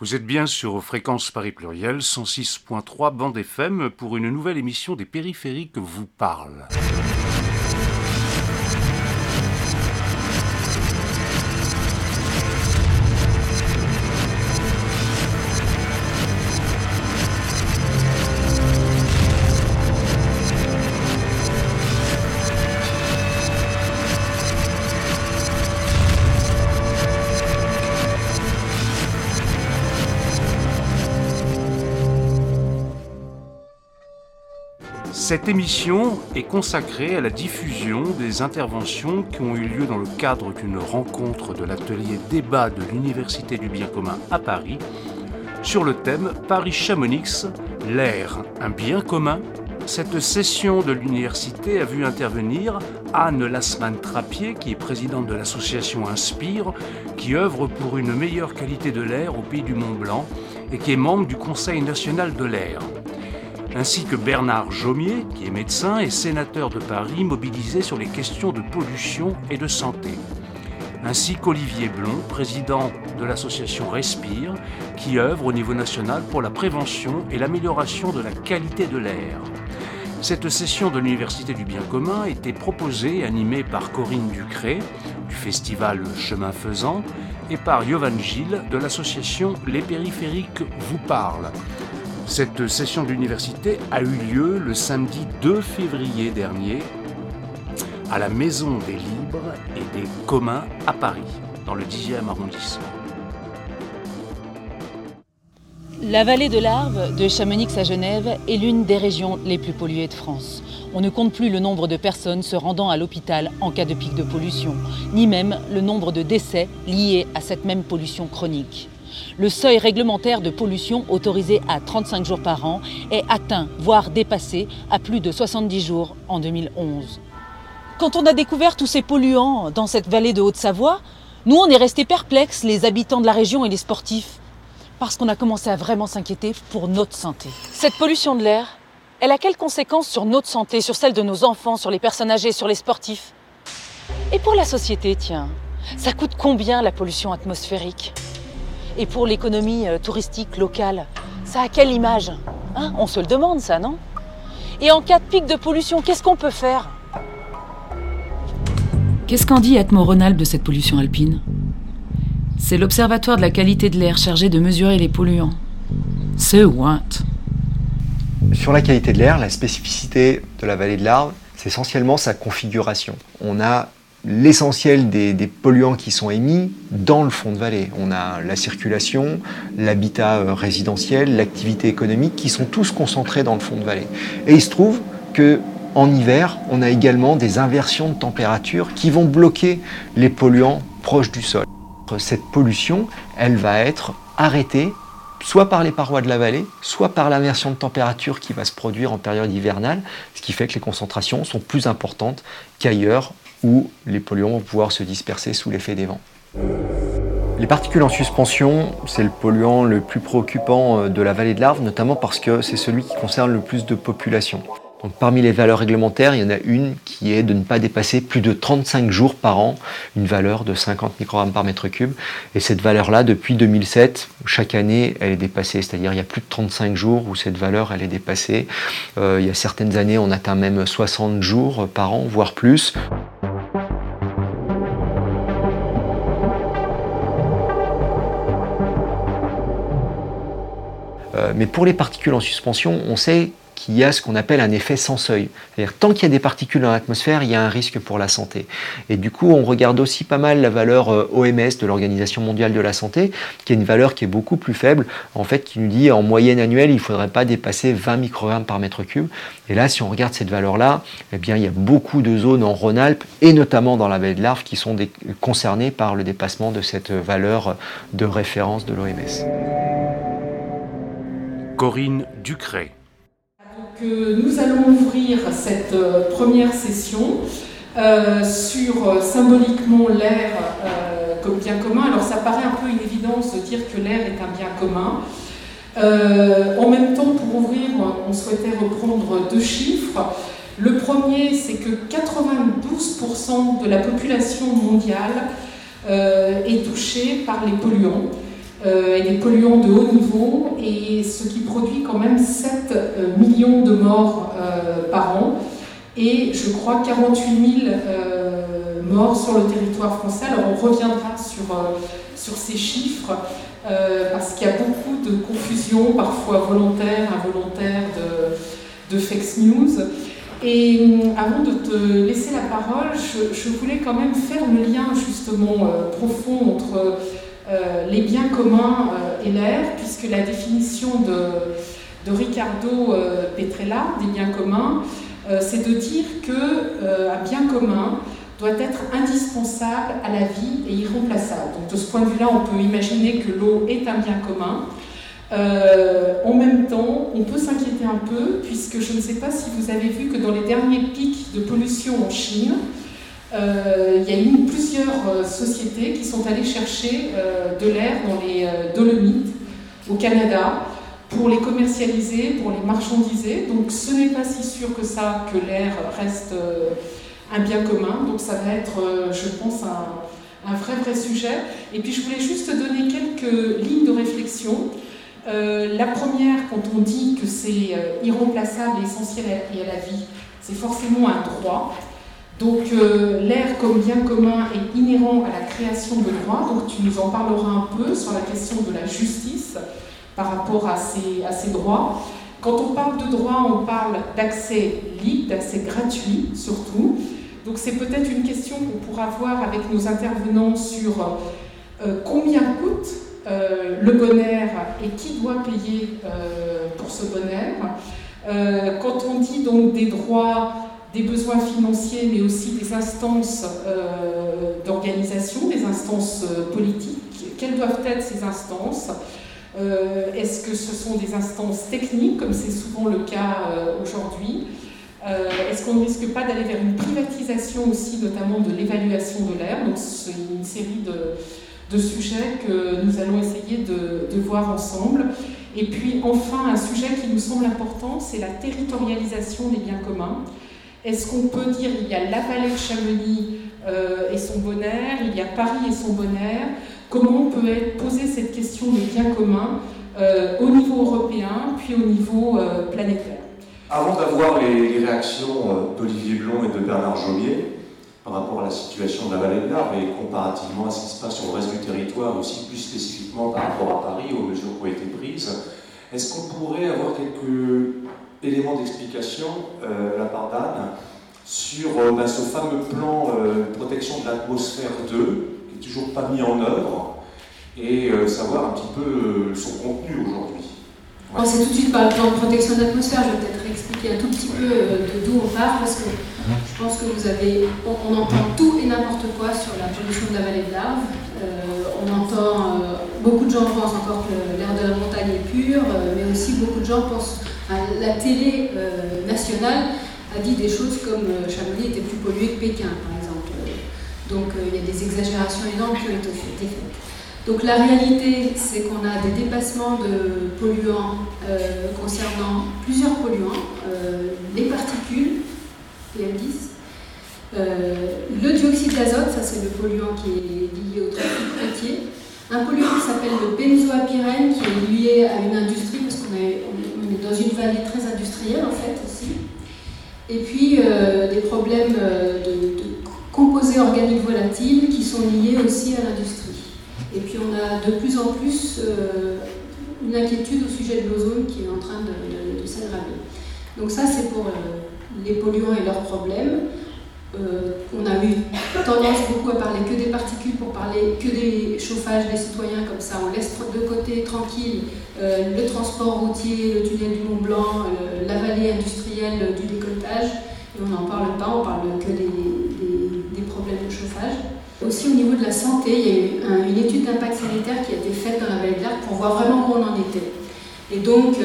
Vous êtes bien sur Fréquence Paris Pluriel 106.3 bande FM pour une nouvelle émission des périphériques vous parle. Cette émission est consacrée à la diffusion des interventions qui ont eu lieu dans le cadre d'une rencontre de l'atelier débat de l'Université du bien commun à Paris sur le thème Paris-Chamonix, l'air, un bien commun. Cette session de l'université a vu intervenir Anne Lassman-Trappier, qui est présidente de l'association Inspire, qui œuvre pour une meilleure qualité de l'air au pays du Mont Blanc et qui est membre du Conseil national de l'air ainsi que Bernard Jaumier, qui est médecin et sénateur de Paris mobilisé sur les questions de pollution et de santé, ainsi qu'Olivier Blond, président de l'association Respire, qui œuvre au niveau national pour la prévention et l'amélioration de la qualité de l'air. Cette session de l'Université du bien commun était proposée et animée par Corinne Ducré du festival Chemin Faisant et par Yovan Gilles de l'association Les Périphériques vous parlent. Cette session de l'université a eu lieu le samedi 2 février dernier à la Maison des Libres et des Communs à Paris, dans le 10e arrondissement. La vallée de l'Arve, de Chamonix à Genève, est l'une des régions les plus polluées de France. On ne compte plus le nombre de personnes se rendant à l'hôpital en cas de pic de pollution, ni même le nombre de décès liés à cette même pollution chronique le seuil réglementaire de pollution autorisé à 35 jours par an est atteint, voire dépassé, à plus de 70 jours en 2011. Quand on a découvert tous ces polluants dans cette vallée de Haute-Savoie, nous on est restés perplexes, les habitants de la région et les sportifs, parce qu'on a commencé à vraiment s'inquiéter pour notre santé. Cette pollution de l'air, elle a quelles conséquences sur notre santé, sur celle de nos enfants, sur les personnes âgées, sur les sportifs? Et pour la société, tiens, ça coûte combien la pollution atmosphérique? Et pour l'économie euh, touristique locale, ça a quelle image hein? On se le demande ça, non? Et en cas de pic de pollution, qu'est-ce qu'on peut faire? Qu'est-ce qu'en dit Atmo Rhône-Alpes de cette pollution alpine? C'est l'Observatoire de la qualité de l'air chargé de mesurer les polluants. Ce what Sur la qualité de l'air, la spécificité de la vallée de l'Arve, c'est essentiellement sa configuration. On a l'essentiel des, polluants qui sont émis dans le fond de vallée. On a la circulation, l'habitat euh, résidentiel, l'activité économique qui sont tous concentrés dans le fond de vallée. Et il se trouve que en hiver, on a également des inversions de température qui vont bloquer les polluants proches du sol. Cette pollution, elle va être arrêtée soit par les parois de la vallée, soit par l'inversion de température qui va se produire en période hivernale, ce qui fait que les concentrations sont plus importantes qu'ailleurs où les polluants vont pouvoir se disperser sous l'effet des vents. Les particules en suspension, c'est le polluant le plus préoccupant euh, de la vallée de l'Arve, notamment parce que c'est celui qui concerne le plus de population. Donc, parmi les valeurs réglementaires, il y en a une qui est de ne pas dépasser plus de 35 jours par an une valeur de 50 microgrammes par mètre cube. Et cette valeur-là, depuis 2007, chaque année, elle est dépassée. C'est-à-dire il y a plus de 35 jours où cette valeur, elle est dépassée. Euh, il y a certaines années, on atteint même 60 jours par an, voire plus. Mais pour les particules en suspension, on sait qu'il y a ce qu'on appelle un effet sans seuil. C'est-à-dire tant qu'il y a des particules dans l'atmosphère, il y a un risque pour la santé. Et du coup, on regarde aussi pas mal la valeur euh, OMS de l'Organisation mondiale de la santé, qui est une valeur qui est beaucoup plus faible, en fait, qui nous dit en moyenne annuelle, il ne faudrait pas dépasser 20 microgrammes par mètre cube. Et là, si on regarde cette valeur-là, eh bien, il y a beaucoup de zones en Rhône-Alpes et notamment dans la baie de l'Arve qui sont concernées par le dépassement de cette valeur de référence de l'OMS. Corinne Ducret. Euh, nous allons ouvrir cette euh, première session euh, sur symboliquement l'air comme bien commun. Alors ça paraît un peu une évidence de dire que l'air est un bien commun. en même temps, pour ouvrir, on souhaitait reprendre deux chiffres. Le premier, c'est que 92% de la population mondiale est touchée par les polluants. Et des polluants de haut niveau, et ce qui produit quand même 7 millions de morts par an, et je crois 48 000 morts sur le territoire français. Alors on reviendra sur, sur ces chiffres. parce qu'il y a beaucoup de confusion, parfois volontaire, involontaire, de, de fake news. Et avant de te laisser la parole, je, voulais quand même faire le lien justement euh, profond entre euh, les biens communs euh, et l'air, puisque la définition de, Ricardo Petrella des biens communs, c'est de dire qu'un bien commun doit être indispensable à la vie et irremplaçable. Donc de ce point de vue-là, on peut imaginer que l'eau est un bien commun, euh, en même temps, on peut s'inquiéter un peu, puisque je ne sais pas si vous avez vu que dans les derniers pics de pollution en Chine, euh, il y a eu plusieurs euh, sociétés qui sont allées chercher de l'air dans les Dolomites au Canada pour les commercialiser, pour les marchandiser. Donc ce n'est pas si sûr que ça que l'air reste un bien commun. Donc ça va être, je pense, un, vrai vrai sujet. Et puis je voulais juste donner quelques lignes de réflexion. Euh, la première, quand on dit que c'est euh, irremplaçable et essentiel à, la vie, c'est forcément un droit. Donc euh, l'air comme bien commun est inhérent à la création de droits. Donc tu nous en parleras un peu sur la question de la justice par rapport à ces, droits. Quand on parle de droits, on parle d'accès libre, d'accès gratuit surtout. Donc c'est peut-être une question qu'on pourra voir avec nos intervenants sur combien coûte euh, le bon air et qui doit payer euh, pour ce bon air. Euh, quand on dit donc des droits, des besoins financiers, mais aussi des instances d'organisation, des instances politiques, quelles doivent être ces instances? Est-ce que ce sont des instances techniques, comme c'est souvent le cas aujourd'hui? Est-ce qu'on ne risque pas d'aller vers une privatisation aussi, notamment de l'évaluation de l'air? Donc, c'est une série de, de sujets que nous allons essayer de, voir ensemble. Et puis enfin, un sujet qui nous semble important, c'est la territorialisation des biens communs. Est-ce qu'on peut dire il y a la vallée de Chamonix euh, et son bon air, il y a Paris et son bon air Comment on peut poser cette question des biens communs euh, au niveau européen, puis au niveau euh, planétaire? Avant d'avoir les, les réactions d'Olivier Blond et de Bernard Jomier, par rapport à la situation de la vallée de l'Arve et comparativement à ce qui se passe sur le reste du territoire, aussi plus spécifiquement par rapport à Paris, aux mesures qui ont été prises. Est-ce qu'on pourrait avoir quelques éléments d'explication euh, la part d'Anne sur euh, ben, ce fameux plan euh, protection de l'atmosphère 2 qui n'est toujours pas mis en œuvre et savoir un petit peu son contenu aujourd'hui? On commencer tout de suite par le plan de protection de l'atmosphère. Je vais peut-être expliquer un tout petit peu de d'où on part parce que je pense que vous avez, on, entend tout et n'importe quoi sur la pollution de la vallée de l'Arve. Euh, on entend, euh, beaucoup de gens pensent encore que l'air de la montagne est pur, euh, mais aussi beaucoup de gens pensent, la télé nationale a dit des choses comme Chamonix était plus pollué que Pékin, par exemple. Donc il y a des exagérations énormes qui ont été faites. Donc la réalité, c'est qu'on a des dépassements de polluants concernant plusieurs polluants, les particules, PM10. Euh, le dioxyde d'azote, ça c'est le polluant qui est lié au trafic routier. Un polluant qui s'appelle le benzoapyrène, qui est lié à une industrie, parce qu'on est, dans une vallée très industrielle en fait aussi. Et puis euh, des problèmes euh, de, composés organiques volatiles qui sont liés aussi à l'industrie. Et puis on a de plus en plus une inquiétude au sujet de l'ozone qui est en train de s'aggraver. Donc ça c'est pour les polluants et leurs problèmes. Euh, on a eu tendance beaucoup à parler que des particules pour parler que des chauffages des citoyens, comme ça on laisse de côté tranquille euh, le transport routier, le tunnel du Mont Blanc, euh, la vallée industrielle du décolletage, et on n'en parle pas, on parle que des, problèmes de chauffage. Aussi au niveau de la santé, il y a eu une étude d'impact sanitaire qui a été faite dans la vallée de l'Arc pour voir vraiment où on en était. Et donc,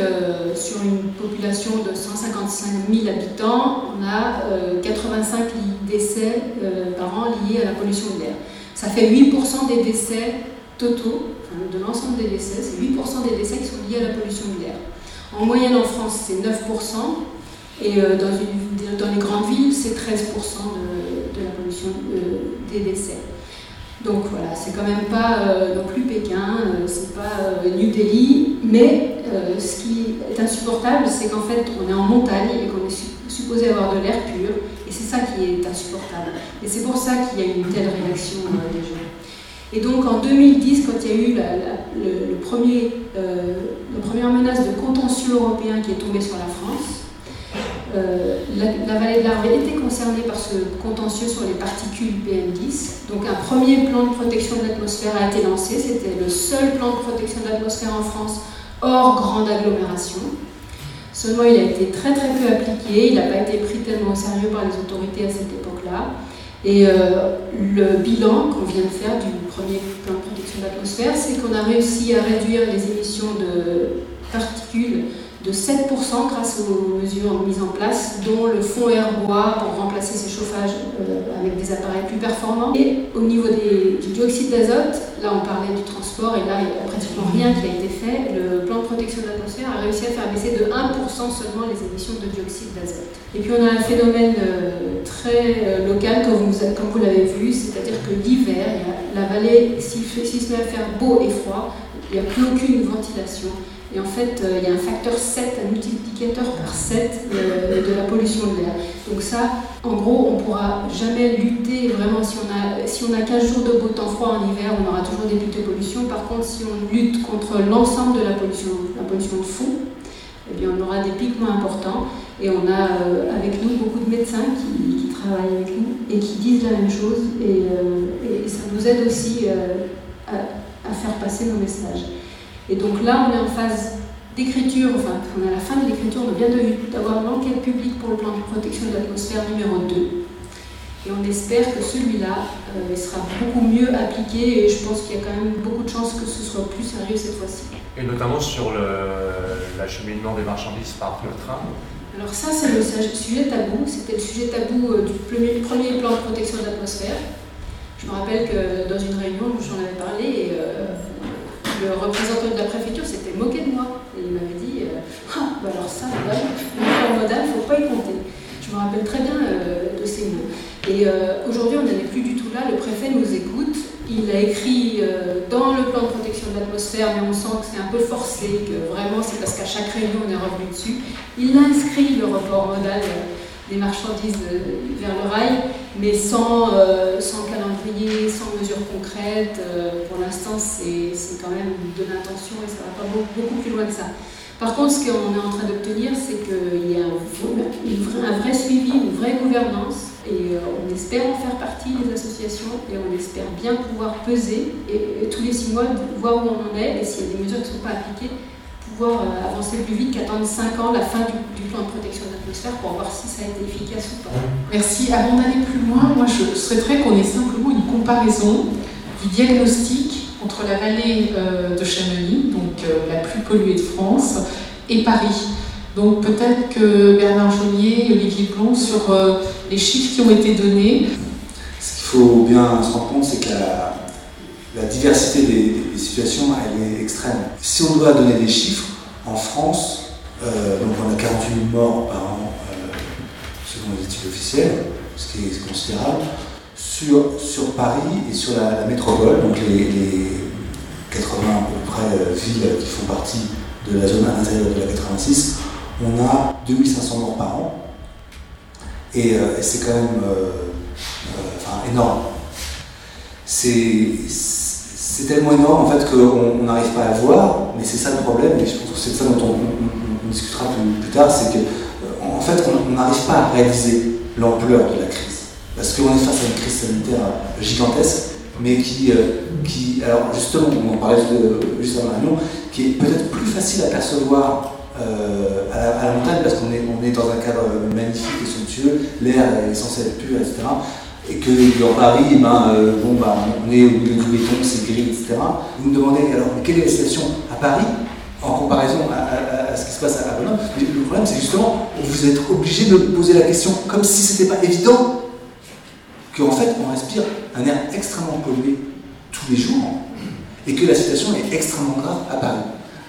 sur une population de 155 000 habitants, on a 85 euh, décès euh, par an liés à la pollution de l'air. Ça fait 8% des décès totaux, de l'ensemble des décès, c'est 8% des décès qui sont liés à la pollution de l'air. En moyenne en France, c'est 9%, et dans, dans, les grandes villes, c'est 13% de, la pollution des décès. Donc voilà, c'est quand même pas non plus Pékin, c'est pas New Delhi, mais ce qui est insupportable, c'est qu'en fait on est en montagne et qu'on est supposé avoir de l'air pur, c'est ça qui est insupportable. Et c'est pour ça qu'il y a une telle réaction des gens. Et donc en 2010, quand il y a eu euh, la première menace de contentieux européen qui est tombée sur la France, euh, la, vallée de l'Arve était concernée par ce contentieux sur les particules PM10. Donc un premier plan de protection de l'atmosphère a été lancé. C'était le seul plan de protection de l'atmosphère en France hors grande agglomération. Seulement, il a été très peu appliqué. Il n'a pas été pris tellement au sérieux par les autorités à cette époque-là. Et euh, le bilan qu'on vient de faire du premier plan de protection de l'atmosphère, c'est qu'on a réussi à réduire les émissions de particules de 7% grâce aux mesures mises en place, dont le fonds air bois pour remplacer ces chauffages euh, avec des appareils plus performants. Et au niveau des, du dioxyde d'azote, là on parlait du transport et là il n'y a pratiquement rien qui a été fait. Le plan de protection de l'atmosphère a réussi à faire baisser de 1% seulement les émissions de dioxyde d'azote. Et puis on a un phénomène euh, très euh, local comme vous, l'avez vu, c'est-à-dire que l'hiver, la vallée, si, si met à faire beau et froid, il n'y a plus aucune ventilation. Et en fait, euh, il y a un facteur 7, un multiplicateur par 7 euh, de la pollution de l'air. Donc ça, en gros, on ne pourra jamais lutter vraiment si on a, si on a 15 jours de beau temps froid en hiver, on aura toujours des pics de pollution. Par contre, si on lutte contre l'ensemble de la pollution, la pollution de fond, eh bien, on aura des pics moins importants. Et on a euh, avec nous beaucoup de médecins qui, travaillent avec nous et qui disent la même chose. Et, ça nous aide aussi à faire passer nos messages. Et donc là, on est en phase d'écriture, enfin, on est à la fin de l'écriture, on vient d'avoir l'enquête publique pour le plan de protection de l'atmosphère numéro 2. Et on espère que celui-là euh, sera beaucoup mieux appliqué et je pense qu'il y a quand même beaucoup de chances que ce soit plus sérieux cette fois-ci. Et notamment sur l'acheminement des marchandises par le train Alors ça, c'est le sujet tabou. C'était le sujet tabou euh, du premier, plan de protection de l'atmosphère. Je me rappelle que dans une réunion, j'en avais parlé euh, le représentant de la préfecture s'était moqué de moi. Et il m'avait dit euh, Ah, bah alors ça, modal, il ne faut pas y compter. Je me rappelle très bien euh, de ces mots. Et aujourd'hui, on n'en est plus du tout là. Le préfet nous écoute. Il a écrit dans le plan de protection de l'atmosphère, mais on sent que c'est un peu forcé, que vraiment c'est parce qu'à chaque réunion on est revenu dessus. Il a inscrit le report modal des marchandises vers le rail, mais sans, euh, sans calendrier, sans mesures concrètes. Euh, pour l'instant, c'est quand même de l'intention et ça va pas beaucoup, plus loin que ça. Par contre, ce qu'on est en train d'obtenir, c'est qu'il y a un, un, vrai suivi, une vraie gouvernance, et euh, on espère en faire partie, les associations, et on espère bien pouvoir peser, et, et tous les six mois, voir où on en est, et s'il y a des mesures qui ne sont pas appliquées, pouvoir euh, avancer plus vite qu'attendre 5 ans la fin du, plan de protection de l'atmosphère pour voir si ça a été efficace ou pas. Merci. Avant d'aller plus loin, moi je souhaiterais qu'on ait simplement une comparaison du diagnostic entre la vallée euh, de Chamonix, donc euh, la plus polluée de France, et Paris. Donc peut-être que Bernard Jaunier et Olivier Blond sur les chiffres qui ont été donnés. Ce qu'il faut bien se rendre compte, c'est que la, la diversité des, situations, elle est extrême. Si on doit donner des chiffres, en France, euh, donc on a 48 000 morts par an, euh, selon les études officielles, ce qui est considérable. Sur, sur Paris et sur la, métropole, donc les, 80 à peu près euh, villes qui font partie de la zone intérieure de la 86, on a 2500 morts par an. Et, c'est quand même énorme. C'est c'est tellement énorme en fait qu'on n'arrive pas à voir, mais c'est ça le problème, et je pense que c'est ça dont on, discutera plus, tard, c'est qu'en euh, en fait on n'arrive pas à réaliser l'ampleur de la crise. Parce qu'on est face à une crise sanitaire gigantesque, mais qui, euh, qui alors justement, on en parlait juste avant la réunion, qui est peut-être plus facile à percevoir euh, à, la, montagne parce qu'on est, on est dans un cadre magnifique et somptueux, l'air est censé être pur, etc et que dans Paris, eh ben, euh, bon, bah, on est au milieu du béton, c'est gris, etc. Vous me demandez alors quelle est la situation à Paris en comparaison à, ce qui se passe à Grenoble? Le problème, c'est justement vous êtes obligé de poser la question comme si ce n'était pas évident qu'en fait on respire un air extrêmement pollué tous les jours et que la situation est extrêmement grave à Paris.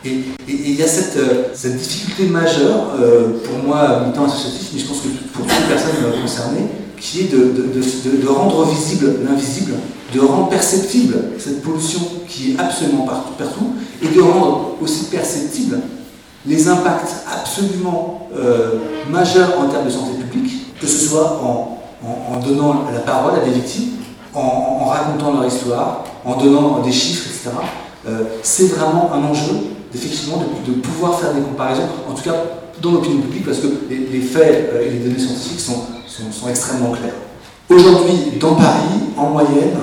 Et il y a cette, euh, difficulté majeure, euh, pour moi, militant associatif, mais je pense que pour toutes les personnes concernées, qui est de, rendre visible l'invisible de rendre perceptible cette pollution qui est absolument partout, partout et de rendre aussi perceptible les impacts absolument euh, majeurs en termes de santé publique, que ce soit en, donnant la parole à des victimes, en, racontant leur histoire, en donnant des chiffres, etc. Euh, c'est vraiment un enjeu, effectivement, de, pouvoir faire des comparaisons, en tout cas dans l'opinion publique, parce que les, faits euh, et les données scientifiques sont, sont, extrêmement clairs. Aujourd'hui, dans Paris, en moyenne,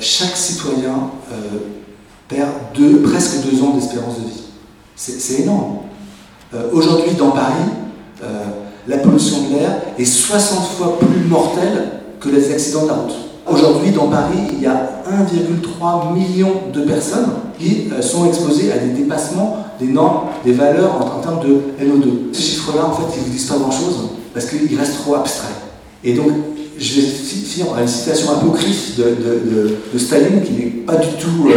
chaque citoyen perd deux, presque deux ans d'espérance de vie. C'est énorme. Euh, aujourd'hui, dans Paris, euh, la pollution de l'air est 60 fois plus mortelle que les accidents de la route. Aujourd'hui, dans Paris, il y a 1,3 million de personnes qui euh, sont exposées à des dépassements des normes, des valeurs en, termes de NO2. Ces chiffres-là, en fait, ils ne disent pas grand-chose parce qu'ils restent trop abstraits. Et donc, je vais finir une citation apocryphe de, Staline qui n'est pas du tout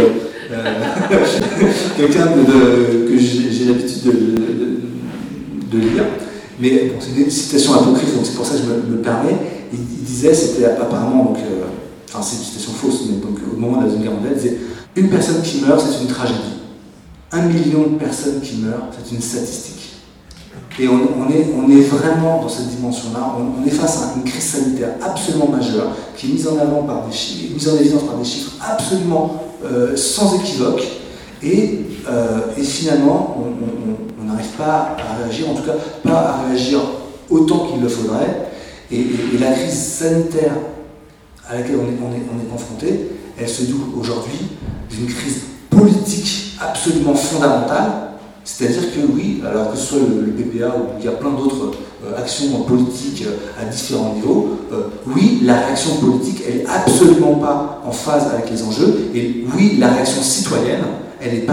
quelqu'un que j'ai l'habitude de, de lire. Mais c'est une citation apocryphe, donc c'est pour ça que je me, permets. Il, disait, c'était apparemment, donc, euh, enfin c'est une citation fausse, mais donc au moment de la Seconde Guerre mondiale, il disait Une personne qui meurt, c'est une tragédie. Un million de personnes qui meurent, c'est une statistique. Et on, est, vraiment dans cette dimension-là, on, est face à une crise sanitaire absolument majeure, qui est mise en avant par des chiffres, évidence par des chiffres absolument euh, sans équivoque, et, euh, finalement, on, n'arrive pas à réagir, en tout cas pas à réagir autant qu'il le faudrait. Et, la crise sanitaire à laquelle on est, est confronté, elle se double aujourd'hui d'une crise politique absolument fondamentale. C'est-à-dire que oui, alors que ce soit le, PPA ou il y a plein d'autres euh, actions politiques euh, à différents niveaux, euh, oui, la réaction politique, elle n'est absolument pas en phase avec les enjeux, et oui, la réaction citoyenne, elle n'est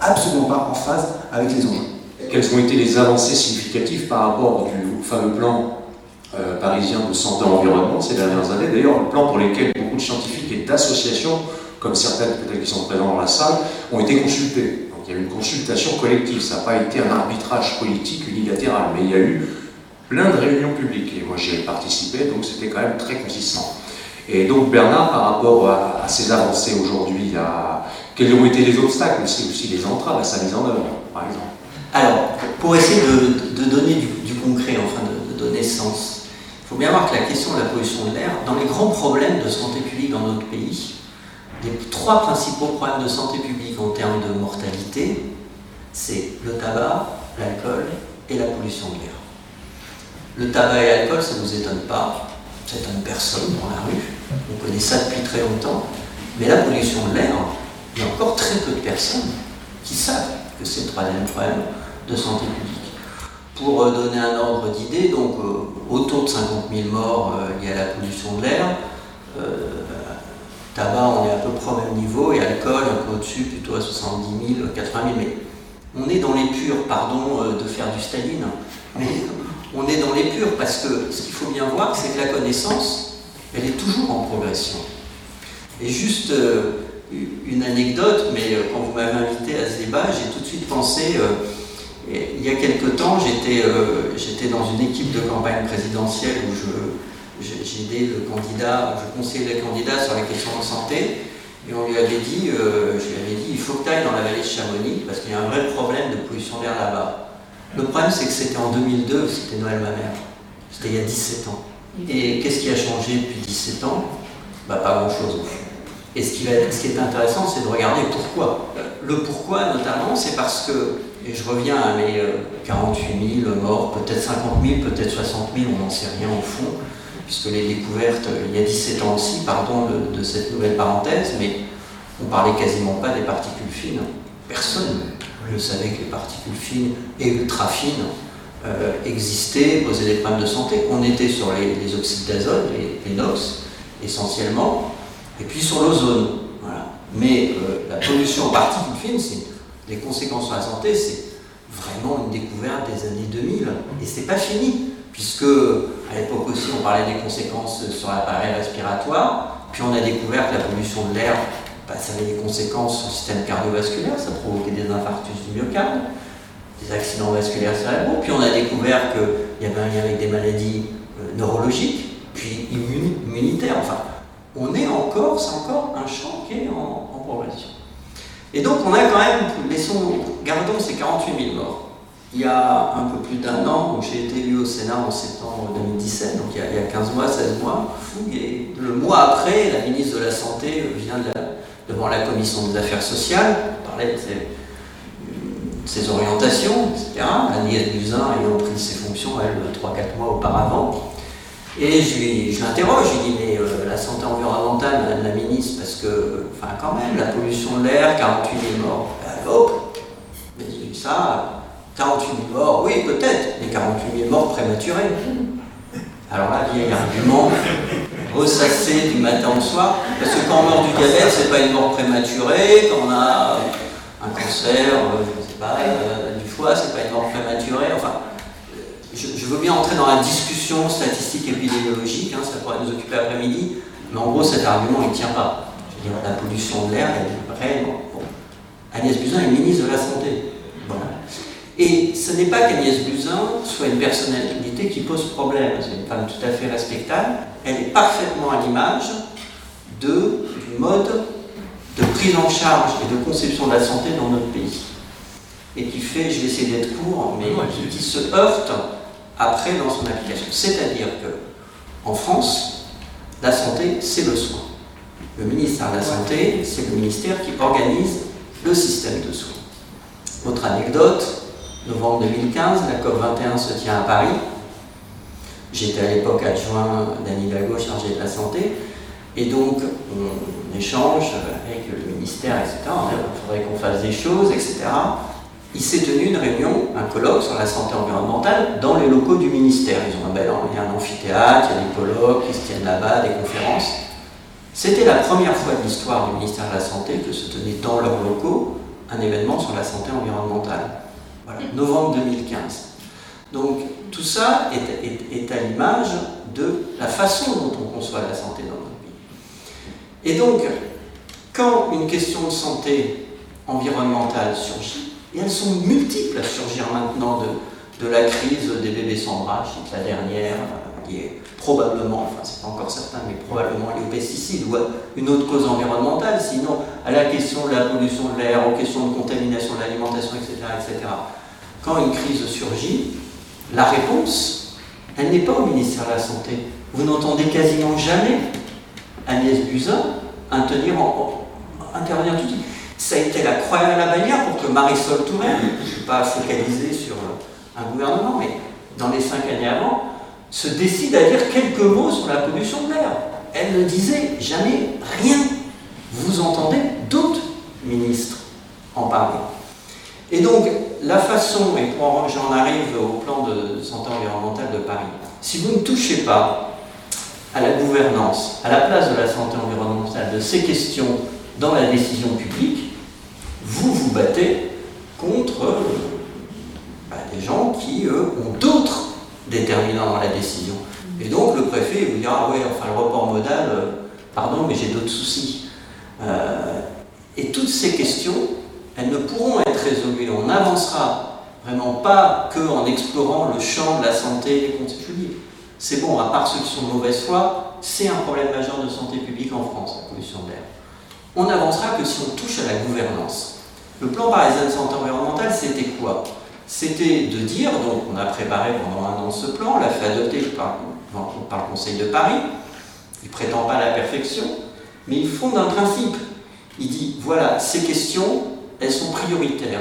absolument pas en phase avec les enjeux quelles ont été les avancées significatives par rapport du fameux plan parisien de santé-environnement ces dernières années? D'ailleurs, le plan pour lequel beaucoup de scientifiques et d'associations, comme certaines peut-être qui sont présentes dans la salle, ont été consultés. Il y a eu une consultation collective, ça n'a pas été un arbitrage politique unilatéral, mais il y a eu plein de réunions publiques. Et moi j'y ai participé, donc c'était quand même très consistant. Et donc Bernard, par rapport à, ces avancées aujourd'hui, quels ont été les obstacles, mais c'est aussi les entraves à sa mise en œuvre, par exemple alors, pour essayer de, donner du, concret, enfin de, donner sens, il faut bien voir que la question de la pollution de l'air, dans les grands problèmes de santé publique dans notre pays, les trois principaux problèmes de santé publique en termes de mortalité, c'est le tabac, l'alcool et la pollution de l'air. Le tabac et l'alcool, ça ne nous étonne pas, ça étonne personne dans la rue, on connaît ça depuis très longtemps, mais la pollution de l'air, il y a encore très peu de personnes qui savent que c'est le troisième problème de santé publique. Pour euh, donner un ordre d'idée, donc euh, autour de 50 000 morts euh, liés à la pollution de l'air, tabac on est à peu près au même niveau et alcool un peu au-dessus, plutôt à 70 000, 80 000. Mais on est dans les purs, pardon de faire du Staline, mais on est dans les purs parce que ce qu'il faut bien voir, c'est que la connaissance, elle est toujours en progression. Et juste une anecdote, mais quand vous m'avez invité à ce débat, j'ai tout de suite pensé il y a quelque temps, euh, j'étais dans une équipe de campagne présidentielle où j'aidais le candidat, je conseillais le candidat sur la question de santé. Et on lui avait dit, euh, je lui avais dit, il faut que tu ailles dans la vallée de Chamonix parce qu'il y a un vrai problème de pollution d'air là-bas. Le problème, c'est que c'était en 2002, c'était Noël ma mère. C'était il y a 17 ans. Et qu'est-ce qui a changé depuis 17 ans? Bah, Pas grand-chose. Et ce qui, ce qui est intéressant, c'est de regarder pourquoi. Le pourquoi, notamment, c'est parce que et je reviens à mes 48 000 morts, peut-être 50 000, peut-être 60 000, on n'en sait rien au fond, puisque les découvertes, euh, il y a 17 ans aussi, pardon de, cette nouvelle parenthèse, mais on parlait quasiment pas des particules fines. Personne ne savait que les particules fines et ultra fines euh, existaient, posaient des problèmes de santé. On était sur les, oxydes d'azote, les, NOx, essentiellement, et puis sur l'ozone. Mais euh, la pollution en particules fines, les conséquences sur la santé, c'est vraiment une découverte des années 2000. Et c'est pas fini, puisque à l'époque aussi on parlait des conséquences sur l'appareil respiratoire, puis on a découvert que la pollution de l'air, bah, ça avait des conséquences sur le système cardiovasculaire, ça provoquait des infarctus du myocarde, des accidents vasculaires cérébraux, puis on a découvert qu'il y avait un lien avec des maladies euh, neurologiques, puis immunitaires. Enfin, on est encore, c'est encore un champ qui est en, progression. Et donc on a quand même, laissons, gardons ces 48 000 morts. Il y a un peu plus d'un an, j'ai été élu au Sénat en septembre 2017, donc il y a, il y a 15 mois, 16 mois, fou, et le mois après, la ministre de la Santé vient de la- devant la commission des affaires sociales, parlait de ses, ses orientations, etc. Agnès Buzyn ayant pris ses fonctions, elle, 3-4 mois auparavant. Et je, l'interroge, je lui dis, mais euh, la santé environnementale, madame la ministre, parce que, enfin quand même, la pollution de l'air, 48 000 morts, Ben, hop Mais ça, 48 000 morts, oui peut-être, mais 48 000 morts prématurés. Alors là, vieil argument, ressassé du matin au soir, parce que quand on meurt du diabète, c'est pas une mort prématurée, quand on a un cancer, euh, ne sais pas, euh, du foie, c'est pas une mort prématurée, enfin, je, veux bien entrer dans la discussion statistique épidémiologique, hein, ça pourrait nous occuper l'après-midi, mais en gros cet argument il ne tient pas. Je veux dire, la pollution de l'air, elle est réellement. Agnès Buzyn est ministre de la Santé. Voilà. Et ce n'est pas qu'Agnès Buzyn soit une personnalité qui pose problème, c'est une femme tout à fait respectable, elle est parfaitement à l'image de, du mode de prise en charge et de conception de la santé dans notre pays. Et qui fait, je vais essayer d'être court, mais qui, qui se heurte après dans son application. C'est-à-dire que en France, la santé, c'est le soin. Le ministère de la Santé, c'est le ministère qui organise le système de soins. Autre anecdote, novembre 2015, la COP21 se tient à Paris. J'étais à l'époque adjoint d'Anne Hidalgo chargé de la santé. Et donc, on échange avec le ministère, etc. Il faudrait qu'on fasse des choses, etc. Il s'est tenu une réunion, un colloque sur la santé environnementale dans les locaux du ministère. Ils ont un bel il y a un amphithéâtre, il y a des colloques qui se tiennent là-bas, des conférences. C'était la première fois de l'histoire du ministère de la Santé que se tenait dans leurs locaux un événement sur la santé environnementale. Voilà, novembre 2015. Donc tout ça est, à l'image de la façon dont on conçoit la santé dans notre pays. Et donc, quand une question de santé environnementale surgit, et elles sont multiples à surgir maintenant de, de la crise des bébés sans bras, la dernière, est probablement, enfin c'est pas encore certain, mais probablement liée aux pesticides ou une autre cause environnementale, sinon à la question de la pollution de l'air, aux questions de contamination de l'alimentation, etc., etc. Quand une crise surgit, la réponse, elle n'est pas au ministère de la Santé. Vous n'entendez quasiment jamais Agnès Buzyn intervenir, en- en- intervenir tout de suite. Ça a été la croix à la bannière pour que Marisol Touraine, je ne suis pas focalisé sur un gouvernement, mais dans les cinq années avant, se décide à dire quelques mots sur la pollution de l'air. Elle ne disait jamais rien. Vous entendez d'autres ministres en parler. Et donc, la façon, et j'en arrive au plan de santé environnementale de Paris, si vous ne touchez pas à la gouvernance, à la place de la santé environnementale, de ces questions dans la décision publique, vous vous battez contre euh, bah, des gens qui, ont d'autres déterminants dans la décision. Et donc, le préfet vous dira, ah oui, enfin, le report modal, euh, pardon, mais j'ai d'autres soucis. Euh, et toutes ces questions, elles ne pourront être résolues. On n'avancera vraiment pas qu'en explorant le champ de la santé des concepts publics. C'est bon, à part ceux qui sont de mauvaise foi, c'est un problème majeur de santé publique en France, la pollution de l'air. On n'avancera que si on touche à la gouvernance. Le plan parisien de santé environnementale, c'était quoi? C'était de dire, donc on a préparé pendant un an ce plan, on l'a fait adopter par, le Conseil de Paris, il prétend pas à la perfection, mais il fonde un principe. Il dit, voilà, ces questions, elles sont prioritaires.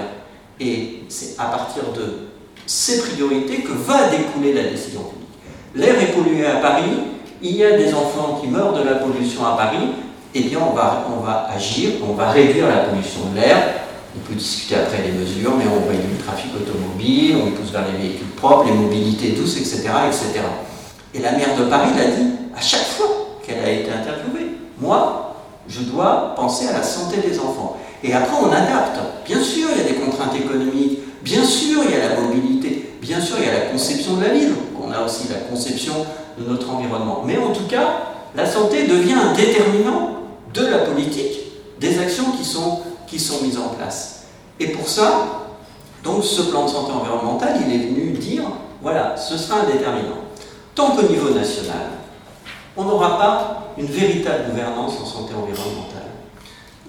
Et c'est à partir de ces priorités que va découler la décision publique. L'air est pollué à Paris, il y a des enfants qui meurent de la pollution à Paris, eh bien on va, on va agir, on va réduire la pollution de l'air. On peut discuter après les mesures, mais on réduit le trafic automobile, on pousse vers les véhicules propres, les mobilités douces, etc. etc. Et la maire de Paris l'a dit à chaque fois qu'elle a été interviewée. Moi, je dois penser à la santé des enfants. Et après, on adapte. Bien sûr, il y a des contraintes économiques. Bien sûr, il y a la mobilité. Bien sûr, il y a la conception de la ville. On a aussi la conception de notre environnement. Mais en tout cas, la santé devient un déterminant de la politique, des actions qui sont, qui sont mises en place. Et pour ça, donc, ce plan de santé environnementale, il est venu dire, voilà, ce sera un déterminant. Tant qu'au niveau national, on n'aura pas une véritable gouvernance en santé environnementale.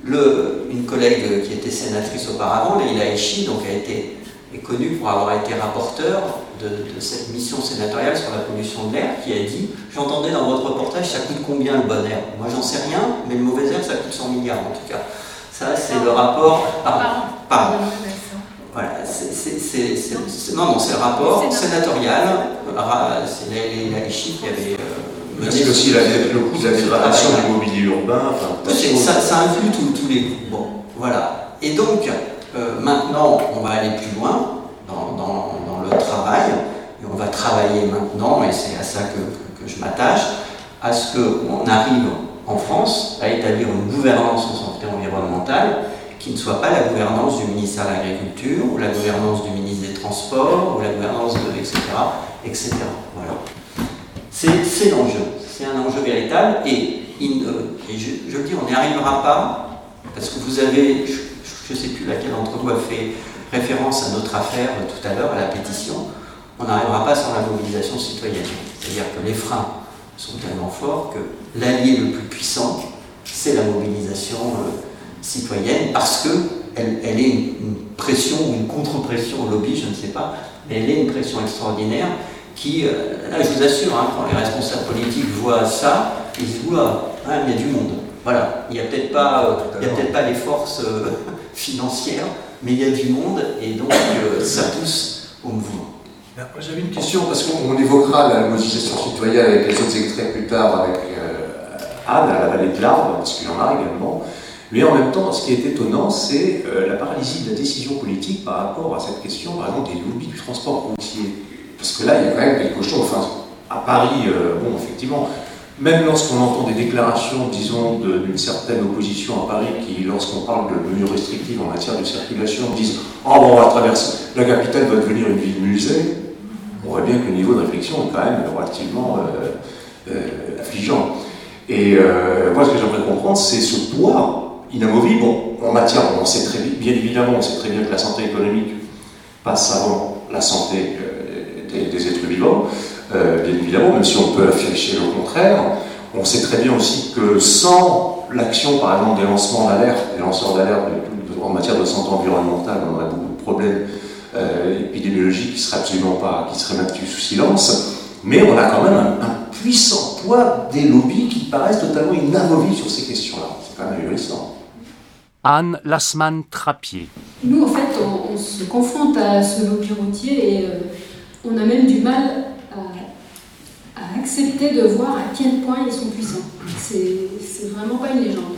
Le, une collègue qui était sénatrice auparavant, Leila Echi, donc a été, est connue pour avoir été rapporteur de, cette mission sénatoriale sur la pollution de l'air, qui a dit J'entendais dans votre reportage, ça coûte combien le bon air? Moi, j'en sais rien, mais le mauvais air, ça coûte 100 milliards en tout cas. Ça, c'est le rapport. Pardon. Voilà, c'est, non, non, c'est le rapport sénatorial. C'est Echi qui avait. Euh, mais c'est aussi le coût de la dégradation du mobilier urbain. ça, ça, inclut tous les coûts. Bon, voilà. Et donc, euh, maintenant, on va aller plus loin dans, dans, le travail. Et on va travailler maintenant, et c'est à ça que, que, je m'attache, à ce qu'on arrive en France à établir une gouvernance en santé environnementale qui ne soit pas la gouvernance du ministère de l'Agriculture, ou la gouvernance du ministre des Transports, ou la gouvernance de etc. etc. Voilà. C'est l'enjeu, c'est un enjeu véritable et, je, le dis, on n'y arrivera pas parce que vous avez, je ne sais plus laquelle d'entre vous a fait référence à notre affaire tout à l'heure, à la pétition, on n'arrivera pas sans la mobilisation citoyenne. C'est-à-dire que les freins sont tellement forts que l'allié le plus puissant, c'est la mobilisation euh, citoyenne parce qu'elle elle est une, pression ou une contre-pression au lobby, je ne sais pas, mais elle est une pression extraordinaire qui, euh, là je vous assure, hein, quand les responsables politiques voient ça, ils se disent oula, hein, il y a du monde. Voilà, il n'y a peut-être pas, euh, peut pas les forces financières, mais il y a du monde et donc ça pousse au mouvement. J'avais une question parce qu'on évoquera la mobilisation citoyenne avec les autres extraits plus tard avec Anne à la vallée de l'Arbre, parce qu'il y en a également. Mais en même temps, ce qui est étonnant, c'est la paralysie de la décision politique par rapport à cette question, par exemple, des lobbies du transport routier. Parce que là, il y a quand même quelque chose. Enfin, à Paris, euh, bon, effectivement, même lorsqu'on entend des déclarations, disons, d'une certaine opposition à Paris qui, lorsqu'on parle de mesures restrictives en matière de circulation, disent Oh, bon, on va traverser, la capitale va devenir une ville musée, on voit bien que le niveau de réflexion est quand même relativement euh, euh, affligeant. Et moi, ce que j'aimerais comprendre, c'est ce poids inamovible. Bon, en matière, on sait très bien, évidemment, on sait très bien que la santé économique passe avant la santé des, êtres vivants, euh, bien évidemment, même si on peut afficher le contraire. On sait très bien aussi que sans l'action, par exemple, des lancements d'alerte, des lanceurs d'alerte en matière de santé environnementale, on aurait beaucoup de problèmes euh, épidémiologiques qui seraient absolument pas, qui seraient maintenus sous silence. Mais on a quand même un, puissant poids des lobbies qui paraissent totalement inamovibles sur ces questions-là. C'est quand même ahurissant. Anne Lassmann-Trappier. Nous, en fait, on, se confronte à ce lobby routier et euh, on a même du mal à, accepter de voir à quel point ils sont puissants. C'est vraiment pas une légende.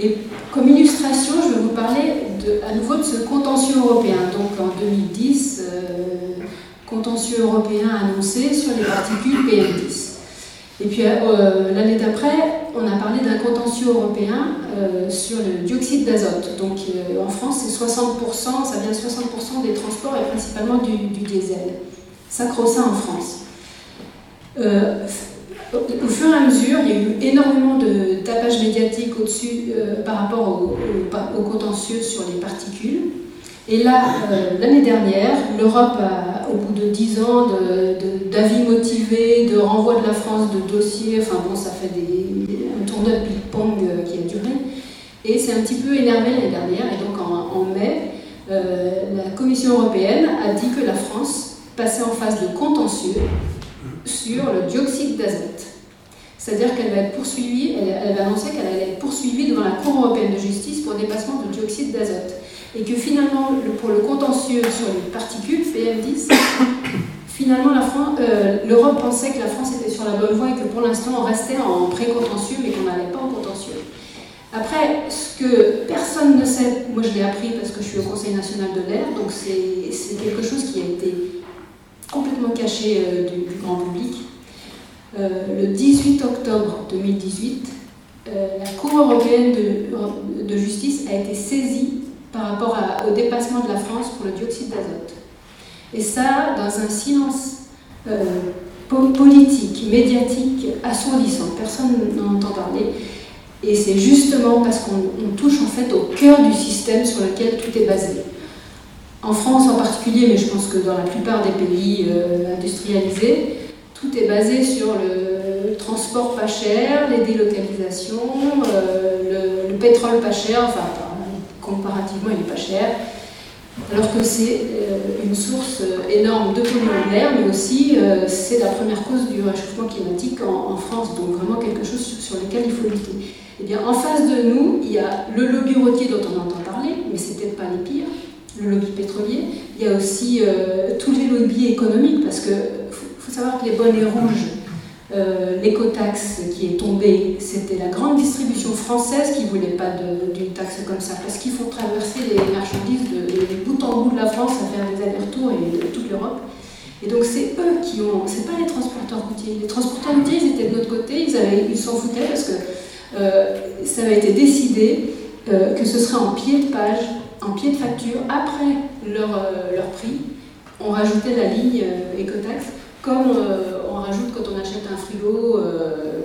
Et comme illustration, je vais vous parler à nouveau de ce contentieux européen. Donc en 2010, euh, contentieux européen annoncé sur les particules PM10. Et puis euh, l'année d'après, on a parlé d'un contentieux européen euh, sur le dioxyde d'azote. Donc en France, c'est 60%, ça vient de 60% des transports et principalement du, du diesel sacro-saint en France. Euh, au fur et à mesure, il y a eu énormément de tapage médiatique au-dessus euh, par rapport au, contentieux sur les particules. Et là, euh, l'année dernière, l'Europe, au bout de dix ans d'avis motivés, de renvoi de la France de dossiers, enfin bon, ça fait un tournoi de ping-pong qui a duré. Et c'est un petit peu énervé l'année dernière. Et donc en, mai, la Commission européenne a dit que la France passer en phase de contentieux sur le dioxyde d'azote. C'est-à-dire qu'elle va être poursuivie, elle, va annoncer qu'elle allait être poursuivie devant la Cour européenne de justice pour dépassement de dioxyde d'azote. Et que finalement, pour le contentieux sur les particules, PM10, finalement euh, l'Europe pensait que la France était sur la bonne voie et que pour l'instant on restait en pré-contentieux mais qu'on n'allait pas en contentieux. Après, ce que personne ne sait, moi je l'ai appris parce que je suis au Conseil national de l'air, donc c'est quelque chose qui a été complètement caché euh, du, grand public. Euh, le 18 octobre 2018, euh, la Cour européenne de, justice a été saisie par rapport au dépassement de la France pour le dioxyde d'azote. Et ça, dans un silence politique, médiatique assourdissant. Personne n'en entend parler. Et c'est justement parce qu'on touche en fait au cœur du système sur lequel tout est basé en France en particulier, mais je pense que dans la plupart des pays euh, industrialisés, tout est basé sur le, transport pas cher, les délocalisations, le, le, pétrole pas cher, enfin comparativement il est pas cher, alors que c'est une source énorme de polluants de l'air, mais aussi c'est la première cause du réchauffement climatique en, France, donc vraiment quelque chose sur, lequel il faut lutter. Eh bien, en face de nous, il y a le lobby routier dont on entend parler, mais c'est peut-être pas les pires, le lobby pétrolier. Il y a aussi tous les lobbies économiques, parce que faut savoir que les bonnets rouges, euh, l'écotaxe qui est tombée, c'était la grande distribution française qui ne voulait pas d'une taxe comme ça, parce qu'il faut traverser les marchandises de, bout en bout de la France à faire des allers-retours et de toute l'Europe. Et donc c'est eux qui ont, c'est pas les transporteurs routiers. Les transporteurs routiers, ils étaient de notre côté, ils s'en foutaient parce que euh, ça avait été décidé euh, que ce serait en pied de page, en pied de facture, après leur, leur prix. On rajoutait la ligne écotaxe comme euh, on rajoute quand on achète un frigo, euh,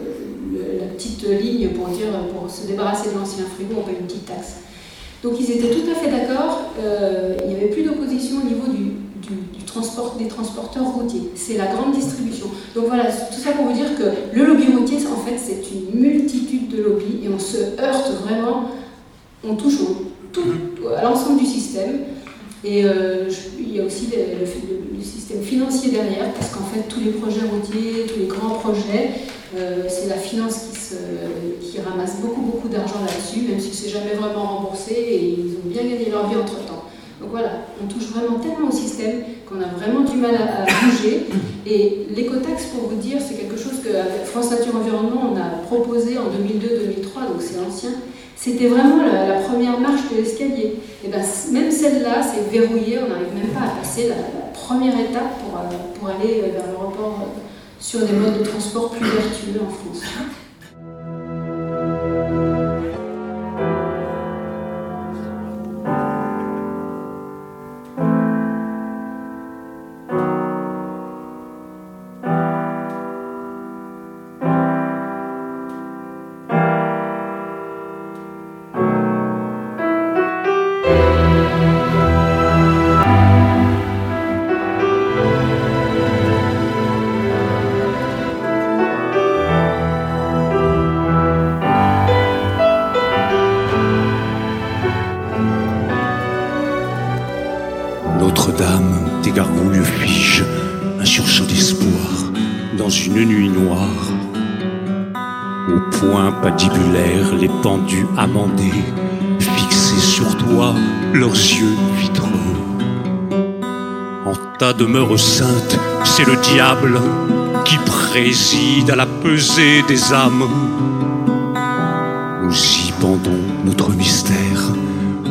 la petite ligne pour dire pour se débarrasser de l'ancien frigo, on paye une petite taxe. Donc ils étaient tout à fait d'accord, euh, il n'y avait plus d'opposition au niveau du, transport, des transporteurs routiers. C'est la grande distribution. Donc voilà, tout ça pour vous dire que le lobby routier, en fait, c'est une multitude de lobbies et on se heurte vraiment, on touche tout, à l'ensemble du système. Et il y a aussi le, système financier derrière, parce qu'en fait, tous les projets routiers, tous les grands projets, euh, c'est la finance qui, se, qui, ramasse beaucoup, beaucoup d'argent là-dessus, même si c'est jamais vraiment remboursé et ils ont bien gagné leur vie entre-temps. Donc voilà, on touche vraiment tellement au système qu'on a vraiment du mal à, bouger. Et l'écotaxe, pour vous dire, c'est quelque chose que France Nature Environnement, on a proposé en 2002-2003, donc c'est ancien. C'était vraiment la, première marche de l'escalier. Et ben, même celle-là, c'est verrouillé, on n'arrive même pas à passer la, première étape pour, euh, pour aller vers le report euh, sur des modes de transport plus vertueux en France. Les pendus amendés, fixés sur toi, leurs yeux vitreux. En ta demeure sainte, c'est le diable qui préside à la pesée des âmes. Nous y pendons notre mystère,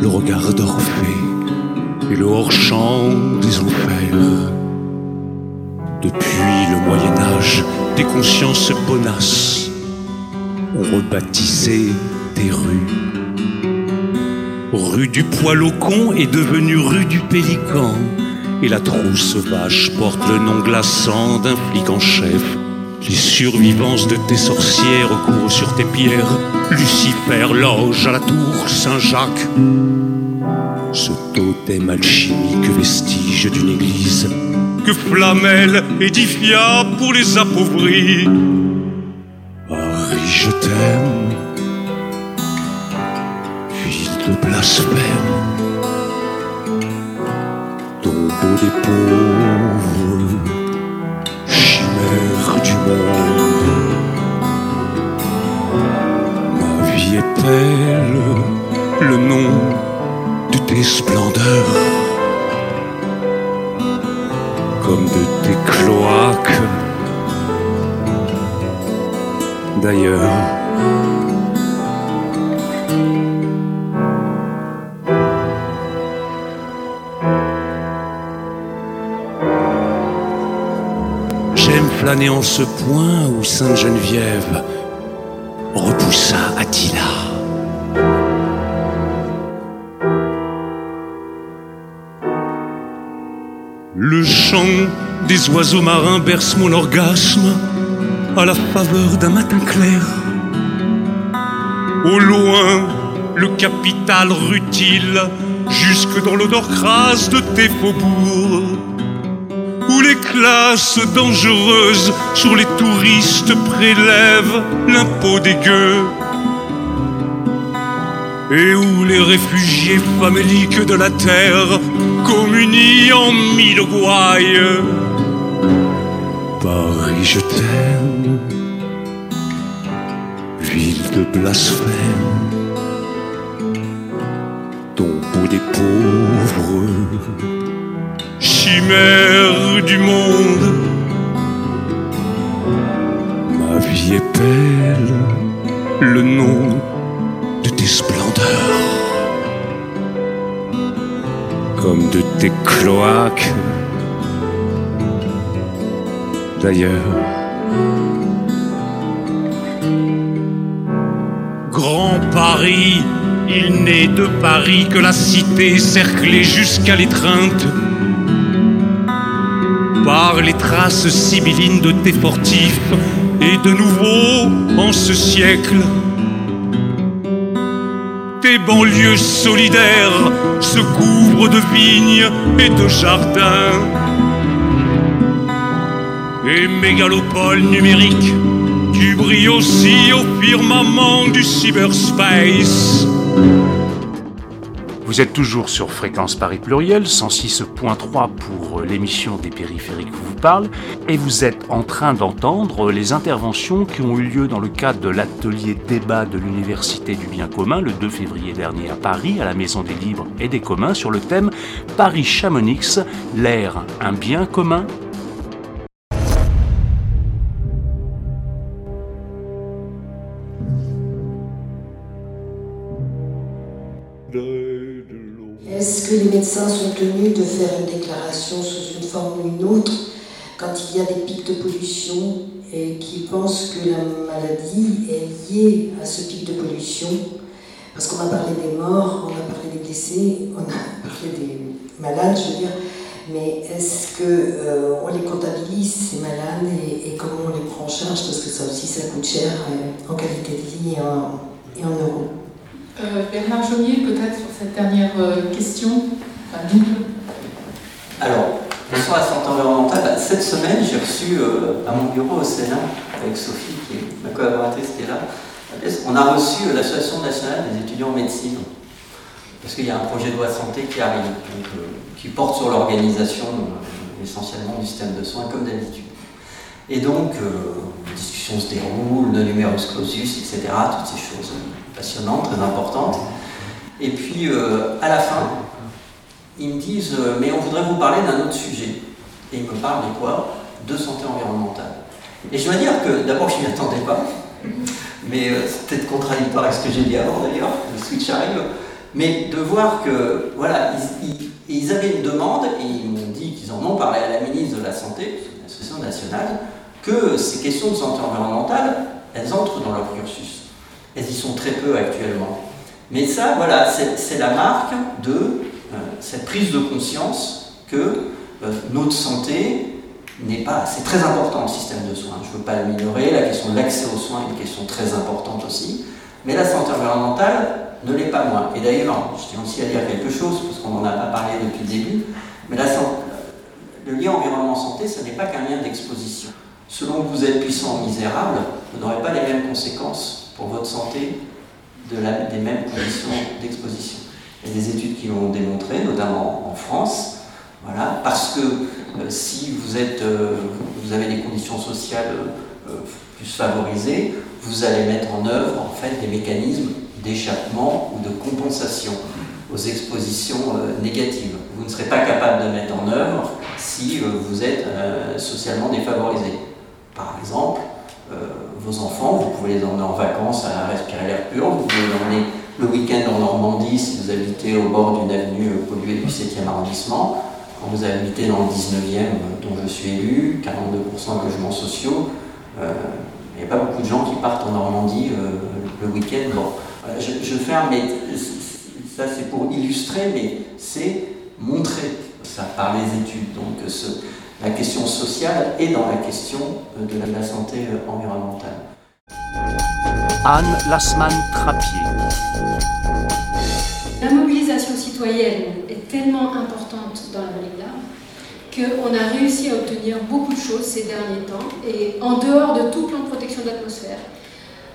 le regard d'Orphée et le hors-champ des enfers. Depuis le Moyen Âge, des consciences bonasses ont rebaptisé Rue du Poil au Con est devenue rue du Pélican. Et la trousse vache porte le nom glaçant d'un flic en chef. Les survivances de tes sorcières courent sur tes pierres. Lucifer loge à la tour Saint-Jacques. Ce totem alchimique vestige d'une église que Flamel édifia pour les appauvris en ce point où Sainte Geneviève repoussa Attila. Le chant des oiseaux marins berce mon orgasme à la faveur d'un matin clair. Au loin, le capital rutile jusque dans l'odeur crasse de tes faubourgs. Classes dangereuses sur les touristes prélèvent l'impôt des gueux. Et où les réfugiés faméliques de la terre communient en mille gouailles. Paris, je t'aime, ville de blasphème, tombeau des pauvres, chimère du monde. Ma vie est belle, le nom de tes splendeurs, comme de tes cloaques. D'ailleurs, Grand Paris, il n'est de Paris que la cité cerclée jusqu'à l'étreinte par les traces sibyllines de tes fortifs et de nouveau en ce siècle tes banlieues solidaires se couvrent de vignes et de jardins. Et mégalopole numérique, tu brilles aussi au firmament du cyberspace. Vous êtes toujours sur Fréquence Paris Pluriel, 106.3 pour l'émission des périphériques vous parle, et vous êtes en train d'entendre les interventions qui ont eu lieu dans le cadre de l'atelier débat de l'Université du bien commun le 2 février dernier à Paris, à la Maison des Libres et des Communs, sur le thème Paris-Chamonix, l'air, un bien commun les médecins sont tenus de faire une déclaration sous une forme ou une autre quand il y a des pics de pollution et qui pensent que la maladie est liée à ce pic de pollution. Parce qu'on a parlé des morts, on a parlé des blessés, on a parlé des malades, je veux dire, mais est-ce qu'on euh, les comptabilise, ces malades, et, comment on les prend en charge? Parce que ça aussi, ça coûte cher euh, en qualité de vie et en, euros. Euh, Bernard Jaumier, peut-être sur cette dernière question. Alors, sur la santé environnementale, bah, cette semaine, j'ai reçu à mon bureau au Sénat, avec Sophie, qui est ma collaboratrice qui est là, on a reçu l'Association nationale des étudiants en médecine. Parce qu'il y a un projet de loi santé qui arrive, qui porte sur l'organisation essentiellement du système de soins, comme d'habitude. Et donc, discussions se déroulent, le numerus clausus, etc., toutes ces choses passionnantes, très importantes. Et puis, à la fin, ils me disent Mais on voudrait vous parler d'un autre sujet. Et ils me parlent de quoi? De santé environnementale. Et je dois dire que d'abord, je ne m'y attendais pas. Mais c'est peut-être contradictoire avec ce que j'ai dit avant d'ailleurs, le switch arrive. Mais de voir que, voilà, ils, avaient une demande et ils m'ont dit qu'ils en ont parlé à la ministre de la Santé, l'association nationale, que ces questions de santé environnementale, elles entrent dans leur cursus. Elles y sont très peu actuellement. Mais ça, voilà, c'est la marque de cette prise de conscience que notre santé n'est pas. C'est très important le système de soins. Je ne veux pas le minorer. La question de l'accès aux soins est une question très importante aussi. Mais la santé environnementale ne l'est pas moins. Et d'ailleurs, je tiens aussi à dire quelque chose, parce qu'on n'en a pas parlé depuis le début, mais le lien environnement-santé, ce n'est pas qu'un lien d'exposition. Selon que vous êtes puissant ou misérable, vous n'aurez pas les mêmes conséquences pour votre santé des mêmes conditions d'exposition. Il y a des études qui l'ont démontré, notamment en France, voilà, parce que euh, si vous, êtes, euh, vous avez des conditions sociales euh, plus favorisées, vous allez mettre en œuvre en fait des mécanismes d'échappement ou de compensation aux expositions négatives. Vous ne serez pas capable de mettre en œuvre si vous êtes socialement défavorisé. Par exemple, vos enfants, vous pouvez les emmener en vacances à respirer l'air pur, vous pouvez les emmener le week-end en Normandie si vous habitez au bord d'une avenue polluée du 7e arrondissement quand vous habitez dans le 19e, euh, dont je suis élu, 42% de logements sociaux, euh, il n'y a pas beaucoup de gens qui partent en Normandie euh, le week-end. Bon, je, ferme, mais ça c'est pour illustrer, mais c'est montrer ça par les études. Donc la question sociale est dans la question de la, santé environnementale. Anne Lassmann-Trappier. La mobilisation citoyenne est tellement importante dans la vallée de l'Arve qu'on a réussi à obtenir beaucoup de choses ces derniers temps, et en dehors de tout plan de protection de l'atmosphère.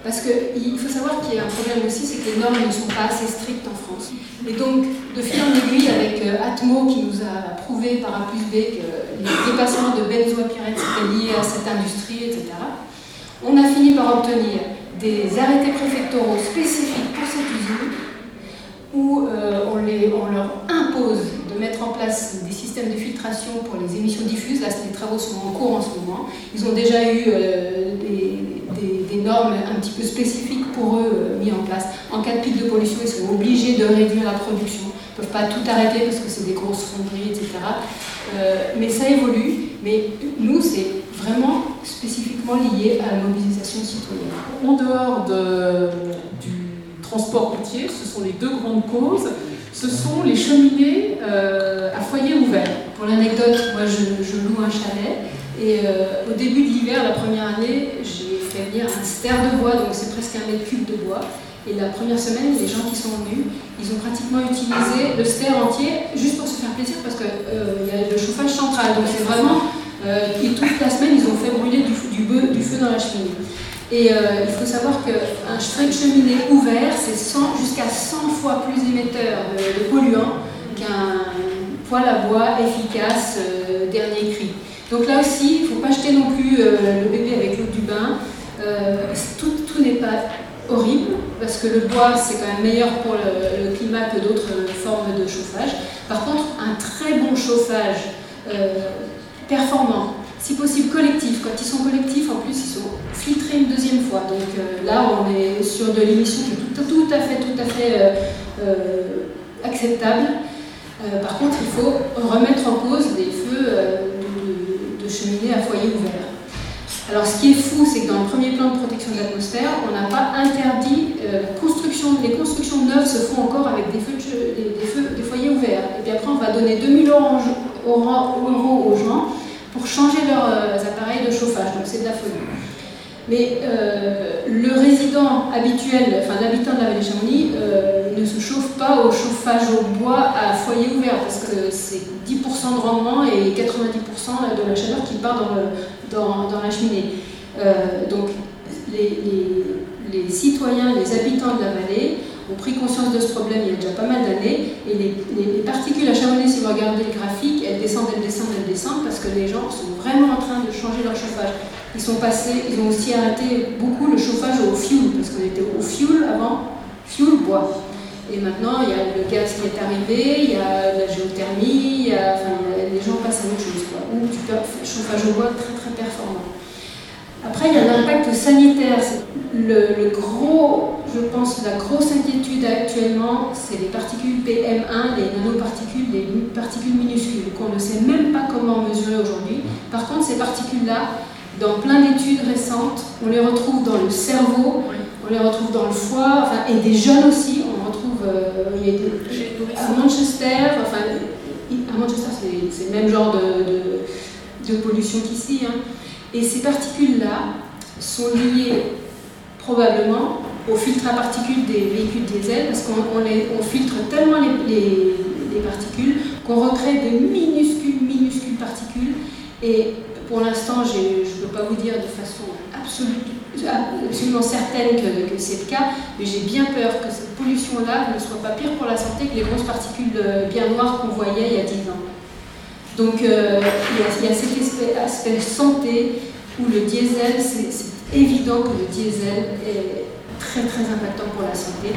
Parce qu'il faut savoir qu'il y a un problème aussi, c'est que les normes ne sont pas assez strictes en France. Et donc, de fil en aiguille, avec euh, Atmo qui nous a prouvé par A plus B que les dépassements de benzoapyrène étaient liés à cette industrie, etc., on a fini par obtenir des arrêtés préfectoraux spécifiques pour cette usine où euh, on, les, on, leur impose mettre en place des systèmes de filtration pour les émissions diffuses. Là, les travaux sont en cours en ce moment. Ils ont déjà eu euh, des, normes un petit peu spécifiques pour eux euh, mis en place. En cas de pic de pollution, ils sont obligés de réduire la production. Ils ne peuvent pas tout arrêter parce que c'est des grosses fonderies, etc. mais ça évolue. Mais nous, c'est vraiment spécifiquement lié à la mobilisation citoyenne. En dehors de, du transport routier, ce sont les deux grandes causes. Ce sont les cheminées euh, à foyer ouvert. Pour l'anecdote, moi je, loue un chalet et euh, au début de l'hiver, la première année, j'ai fait venir un ster de bois, donc c'est presque un mètre cube de bois. Et la première semaine, les gens qui sont venus, ils ont pratiquement utilisé le ster entier juste pour se faire plaisir parce qu'il euh, y a le chauffage central. Donc c'est vraiment. et toute la semaine, ils ont fait brûler du, du, du feu dans la cheminée. Et euh, il faut savoir qu'un cheminée ouvert, c'est jusqu'à 100 fois plus émetteur de, polluants qu'un poêle à bois efficace euh, dernier cri. Donc là aussi, il ne faut pas jeter non plus euh, le bébé avec l'eau du bain. tout, n'est pas horrible, parce que le bois, c'est quand même meilleur pour le climat que d'autres formes de chauffage. Par contre, un très bon chauffage performant, si possible collectif. Quand ils sont collectifs, en plus, ils sont filtrés une deuxième fois. Donc euh, là, on est sur de l'émission qui est tout, à fait, tout à fait euh, euh, acceptable. par contre, il faut remettre en cause des feux de, de, cheminées à foyer ouvert. Alors, ce qui est fou, c'est que dans le premier plan de protection de l'atmosphère, on n'a pas interdit construction. Les constructions neuves se font encore avec des, feux des, feux, des foyers ouverts. Et puis après, on va donner 2000 euros aux gens pour changer leurs euh, appareils de chauffage. Donc c'est de la folie. Mais euh, le résident habituel, enfin l'habitant de la vallée Chamonix, euh, ne se chauffe pas au chauffage au bois à foyer ouvert parce que c'est 10% de rendement et 90% de la chaleur qui part dans, la cheminée. donc les, citoyens, les habitants de la vallée ont pris conscience de ce problème il y a déjà pas mal d'années. Et les, particules à Chamonix, si vous regardez le graphique, elles descendent, elles descendent, elles descendent, parce que les gens sont vraiment en train de changer leur chauffage. Ils sont passés, ils ont aussi arrêté beaucoup le chauffage au fioul, parce qu'on était au fioul avant, fioul bois. Et maintenant, il y a le gaz qui est arrivé, il y a la géothermie, les gens passent à autre chose, quoi. Ou du chauffage au bois très très performant. Après, il y a l'impact sanitaire. Le, gros, je pense, la grosse inquiétude actuellement, c'est les particules PM1, les nanoparticules, les particules minuscules, qu'on ne sait même pas comment mesurer aujourd'hui. Par contre, ces particules-là, dans plein d'études récentes, on les retrouve dans le cerveau, on les retrouve dans le foie, enfin, et des jeunes aussi, on retrouve euh, à Manchester, enfin, à Manchester, c'est le même genre de, de, pollution qu'ici. Hein. Et ces particules-là sont liées probablement au filtre à particules des véhicules diesel, parce qu'on on filtre tellement les, particules qu'on recrée de minuscules, minuscules particules. Et pour l'instant, je ne peux pas vous dire de façon absolument certaine que, c'est le cas, mais j'ai bien peur que cette pollution-là ne soit pas pire pour la santé que les grosses particules bien noires qu'on voyait il y a 10 ans. Donc euh, il, y a, cet aspect, santé où le diesel, c'est évident que le diesel est très très impactant pour la santé.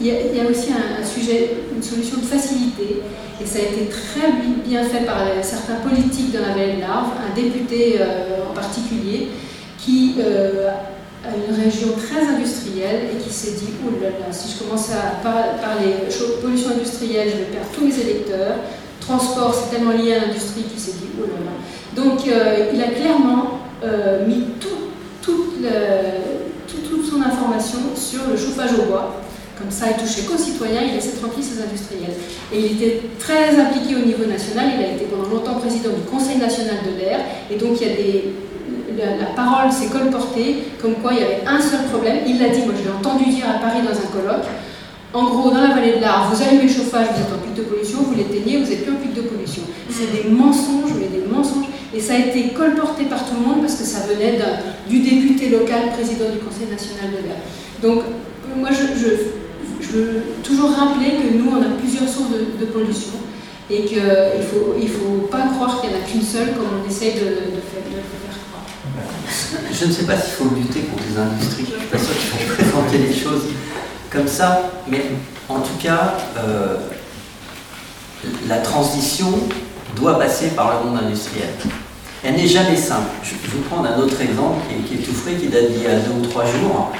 Il y, a, aussi un, sujet, une solution de facilité, et ça a été très bien fait par certains politiques de la vallée de l'Arve, un député euh, en particulier, qui euh, a une région très industrielle et qui s'est dit, oh là là, si je commence à parler pollution industrielle, je vais perdre tous mes électeurs, transport, c'est tellement lié à l'industrie qu'il s'est dit, oh là là. Donc euh, il a clairement euh, mis tout, toute, son information sur le chauffage au bois. Comme ça, il touchait qu'aux citoyens, il laissait tranquille ses industriels. Et il était très impliqué au niveau national, il a été pendant longtemps président du Conseil national de l'air, et donc il y a des, la, parole s'est colportée comme quoi il y avait un seul problème. Il l'a dit, moi je l'ai entendu dire à Paris dans un colloque, En gros, dans la vallée de l'Arve, vous allumez le chauffage, vous êtes en pic de pollution, vous l'éteignez, vous n'êtes plus en pic de pollution. C'est des mensonges, mais des mensonges. Et ça a été colporté par tout le monde parce que ça venait du député local, président du Conseil national de l'air. Donc, moi, je, veux toujours rappeler que nous, on a plusieurs sources de, pollution et qu'il ne faut, il faut pas croire qu'il n'y en a qu'une seule comme on essaye de, faire, croire. Je ne sais pas s'il faut lutter contre les industries, je ne suis pas sûr qu'il faut présenter les choses comme ça, mais en tout cas, euh, la transition doit passer par le monde industriel. Elle n'est jamais simple. Je vais vous prendre un autre exemple qui est, tout frais, qui date d'il y a deux ou trois jours.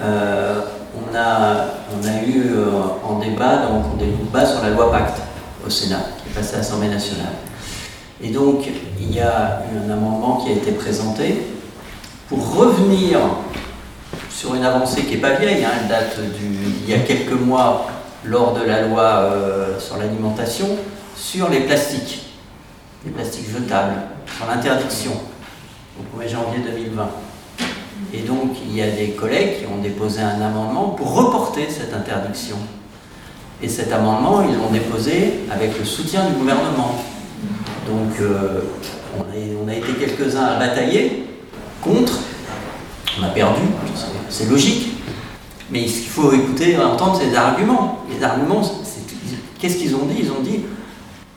Euh, on, a, on a eu euh, en débat, donc on débat sur la loi Pacte au Sénat, qui est passée à l'Assemblée nationale. Et donc, il y a eu un amendement qui a été présenté pour revenir sur une avancée qui n'est pas vieille, hein, elle date du, il y a quelques mois lors de la loi euh, sur l'alimentation, sur les plastiques, les plastiques jetables, sur l'interdiction au 1er janvier 2020. Et donc il y a des collègues qui ont déposé un amendement pour reporter cette interdiction. Et cet amendement, ils l'ont déposé avec le soutien du gouvernement. Donc euh, on, a, été quelques-uns à batailler contre. On a perdu, c'est logique. Mais ce qu'il faut écouter, entendre, c'est des arguments. Les arguments, qu'est-ce qu'ils ont dit? Ils ont dit,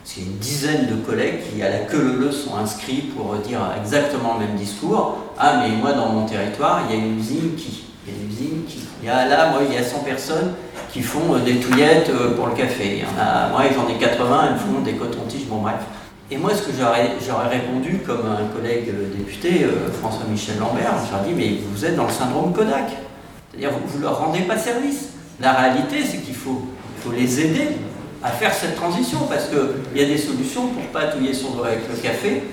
c'est une dizaine de collègues qui, à la queue leu sont inscrits pour dire exactement le même discours. Ah, mais moi, dans mon territoire, il y a une usine qui. Il y a une usine qui. Il y a là, moi, il y a 100 personnes qui font euh, des touillettes euh, pour le café. Il y en a, moi, j'en ai 80, elles font des cotons-tiges, bon, bref. Et moi, ce que j'aurais répondu, comme un collègue député, euh, François-Michel Lambert, j'aurais dit, mais vous êtes dans le syndrome Kodak. C'est-à-dire, vous ne leur rendez pas service. La réalité, c'est qu'il faut, faut les aider à faire cette transition, parce qu'il y a des solutions pour pas touiller son doigt avec le café,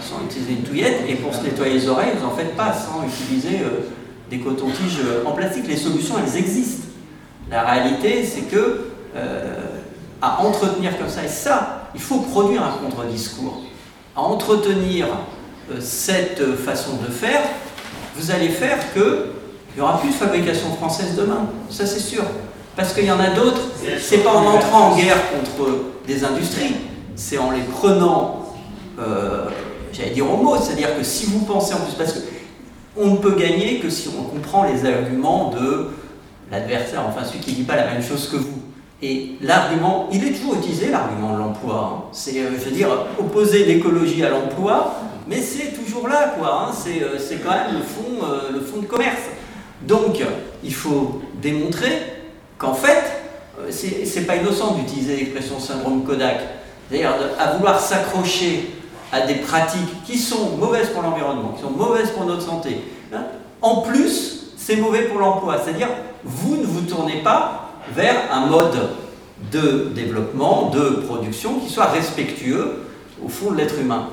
sans utiliser une touillette, et pour se nettoyer les oreilles, vous n'en faites pas sans utiliser euh, des cotons-tiges en plastique. Les solutions, elles existent. La réalité, c'est que euh, à entretenir comme ça, et ça, il faut produire un contre-discours. À entretenir euh, cette façon de faire, vous allez faire que il n'y aura plus de fabrication française demain, ça c'est sûr. Parce qu'il y en a d'autres, c'est pas en entrant en guerre contre des industries, c'est en les prenant, euh, j'allais dire au mot, c'est-à-dire que si vous pensez en plus, parce qu'on ne peut gagner que si on comprend les arguments de l'adversaire, enfin celui qui ne dit pas la même chose que vous. Et l'argument, il est toujours utilisé, l'argument de l'emploi. Hein. C'est, euh, je veux dire, opposer l'écologie à l'emploi, mais c'est toujours là, quoi. Hein. Euh, c'est, quand même le fond, le fond de commerce. Donc, il faut démontrer qu'en fait, euh, c'est pas innocent d'utiliser l'expression syndrome Kodak. C'est-à-dire à vouloir s'accrocher à des pratiques qui sont mauvaises pour l'environnement, qui sont mauvaises pour notre santé. Hein. En plus, c'est mauvais pour l'emploi. C'est-à-dire, vous ne vous tournez pas vers un mode de développement, de production qui soit respectueux au fond de l'être humain.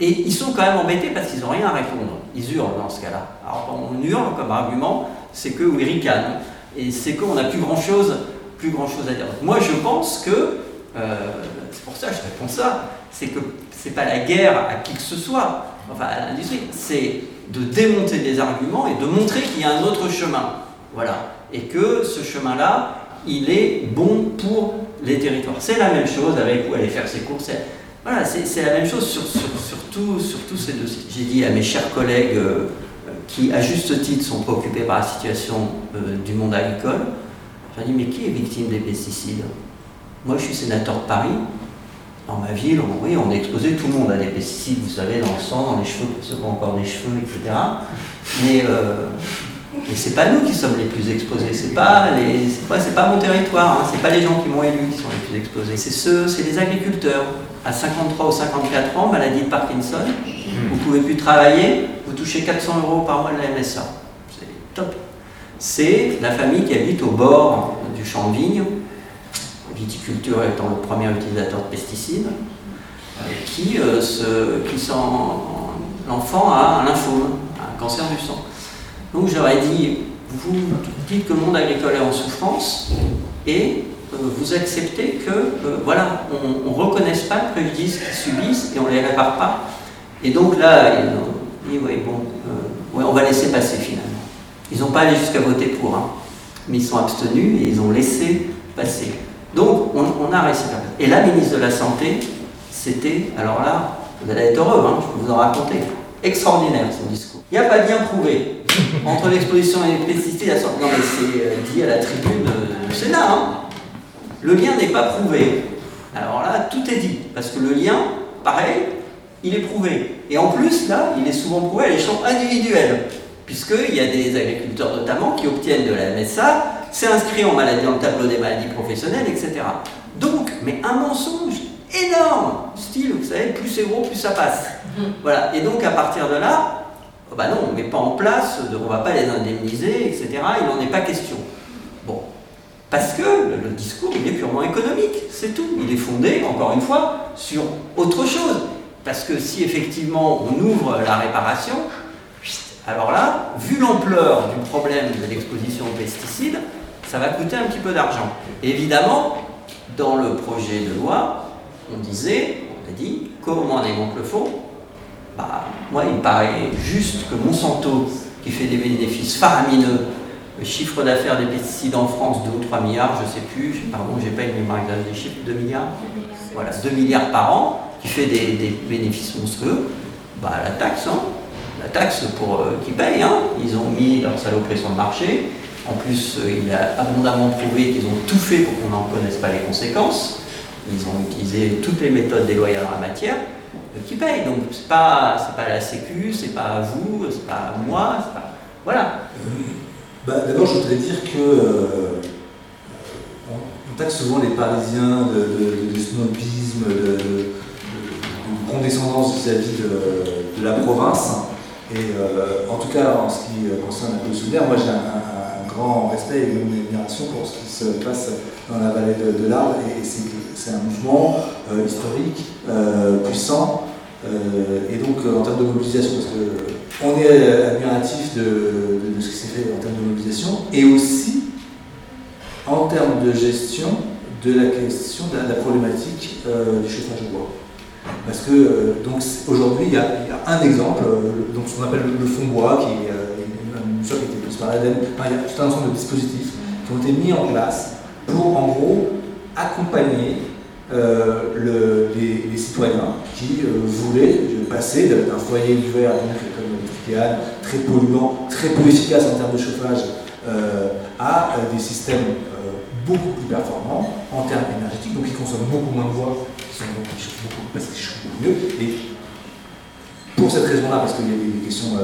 Et ils sont quand même embêtés parce qu'ils n'ont rien à répondre. Ils hurlent dans ce cas-là. Alors on hurle comme argument, c'est que oui, ricanent. Et c'est qu'on n'a plus grand-chose grand à dire. moi je pense que, euh, c'est pour ça que je réponds ça, c'est que c'est pas la guerre à qui que ce soit, enfin à l'industrie, c'est de démonter des arguments et de montrer qu'il y a un autre chemin. Voilà. Et que ce chemin-là, il est bon pour les territoires. C'est la même chose avec où aller faire ses courses. Voilà, c'est la même chose sur, sur, tous ces dossiers. J'ai dit à mes chers collègues euh, qui, à juste titre, sont préoccupés par la situation euh, du monde agricole, j'ai dit, mais qui est victime des pesticides? Moi, je suis sénateur de Paris. Dans ma ville, on, oui, on exposé, tout le monde a des pesticides, vous savez, dans le sang, dans les cheveux, pour ceux encore des cheveux, etc. Mais euh, et c'est pas nous qui sommes les plus exposés, c'est pas les, c'est pas, mon territoire, hein. c'est pas les gens qui m'ont élu qui sont les plus exposés, c'est ceux, c'est les agriculteurs. À 53 ou 54 ans, maladie de Parkinson, vous pouvez plus travailler, vous touchez 400 euros par mois de la MSA. C'est top. C'est la famille qui habite au bord du champ de vigne, viticulture étant le premier utilisateur de pesticides, qui, euh, se, qui l'enfant a un lymphome, un cancer du sang. Donc j'aurais dit, vous dites que le monde agricole est en souffrance et euh, vous acceptez que, euh, voilà, on ne reconnaisse pas le préjudice qu'ils subissent et on ne les répare pas. Et donc là, ils dit, oui, bon, euh, on va laisser passer finalement. Ils n'ont pas allé jusqu'à voter pour. Hein. mais ils sont abstenus et ils ont laissé passer. Donc on, a réussi. Et la ministre de la Santé, c'était, alors là, vous allez être heureux, hein, je peux vous en raconter, extraordinaire son discours. Il n'y a pas bien prouvé entre l'exposition et les pesticides. Non mais c'est euh, dit à la tribune euh, du Sénat. Hein. Le lien n'est pas prouvé. Alors là, tout est dit, parce que le lien, pareil, il est prouvé. Et en plus, là, il est souvent prouvé à l'échelon individuel, puisqu'il y a des agriculteurs notamment qui obtiennent de la MSA, c'est inscrit en maladie dans le tableau des maladies professionnelles, etc. Donc, mais un mensonge énorme, style, vous savez, plus c'est gros, plus ça passe. Voilà, et donc à partir de là, oh bah non, on ne met pas en place, on ne va pas les indemniser, etc. Il n'en est pas question. Bon, parce que le, discours, il est purement économique, c'est tout. Il est fondé, encore une fois, sur autre chose. Parce que si effectivement on ouvre la réparation, alors là, vu l'ampleur du problème de l'exposition aux pesticides, ça va coûter un petit peu d'argent. Évidemment, dans le projet de loi, on disait, on a dit, comment on démonte le faux bah, Moi, il me paraît juste que Monsanto, qui fait des bénéfices faramineux, le chiffre d'affaires des pesticides en France, 2 ou 3 milliards, je ne sais plus, pardon, j'ai pas une mémoire exacte des chiffres, 2 milliards Voilà, 2 milliards par an, qui fait des, bénéfices monstrueux, bah, la taxe, hein, la taxe pour euh, qui payent, hein, ils ont mis leur saloperie sur le marché, en plus euh, il a abondamment prouvé qu'ils ont tout fait pour qu'on n'en connaisse pas les conséquences, ils ont utilisé toutes les méthodes déloyales en la matière, qui payent, donc c'est pas, pas la sécu, c'est pas à vous, c'est pas à moi. Voilà. Bah, d'abord, je voudrais dire que euh, on, taxe souvent les Parisiens de, snobisme, de, condescendance vis-à-vis de, la province. Et euh, en tout cas, en ce qui concerne la police moi j'ai un, grand respect et une admiration pour ce qui se passe dans la vallée de, l'Arbre. Et c'est un mouvement euh, historique, puissant. et donc, en termes de mobilisation, parce que on est admiratif de, ce qui s'est fait en termes de mobilisation et aussi en termes de gestion de la question de la, problématique euh, du chauffage au bois. Parce que euh, donc aujourd'hui il y, a un exemple, euh, donc ce qu'on appelle le, fond bois, qui est qui été prise par l'ADEME. il y a tout un ensemble de dispositifs qui ont été mis en place pour en gros accompagner les, citoyens qui voulaient passer d'un foyer d'hiver très polluant, très peu efficace en termes de chauffage, euh, à euh, des systèmes euh, beaucoup plus performants en termes énergétiques, donc qui consomment beaucoup moins de bois, qui sont donc chauffent beaucoup mieux. Et pour cette raison-là, parce qu'il y a des questions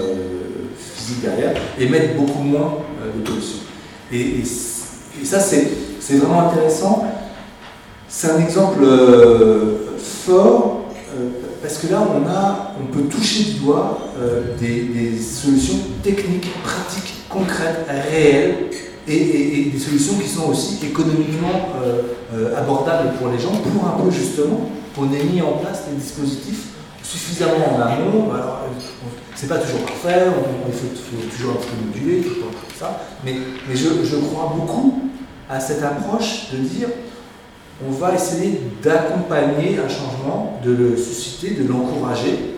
physiques derrière, émettent beaucoup moins de pollution. Et, ça, c'est vraiment intéressant. C'est un exemple fort parce que là, on, a, on peut toucher du doigt euh, des, solutions techniques, pratiques, concrètes, réelles, et, des solutions qui sont aussi économiquement euh, euh, abordables pour les gens, pour un peu justement qu'on ait mis en place des dispositifs suffisamment en amont. C'est pas toujours parfait, il faut, toujours un peu moduler, tout ça, mais, je crois beaucoup à cette approche de dire on va essayer d'accompagner un changement, de le susciter, de l'encourager,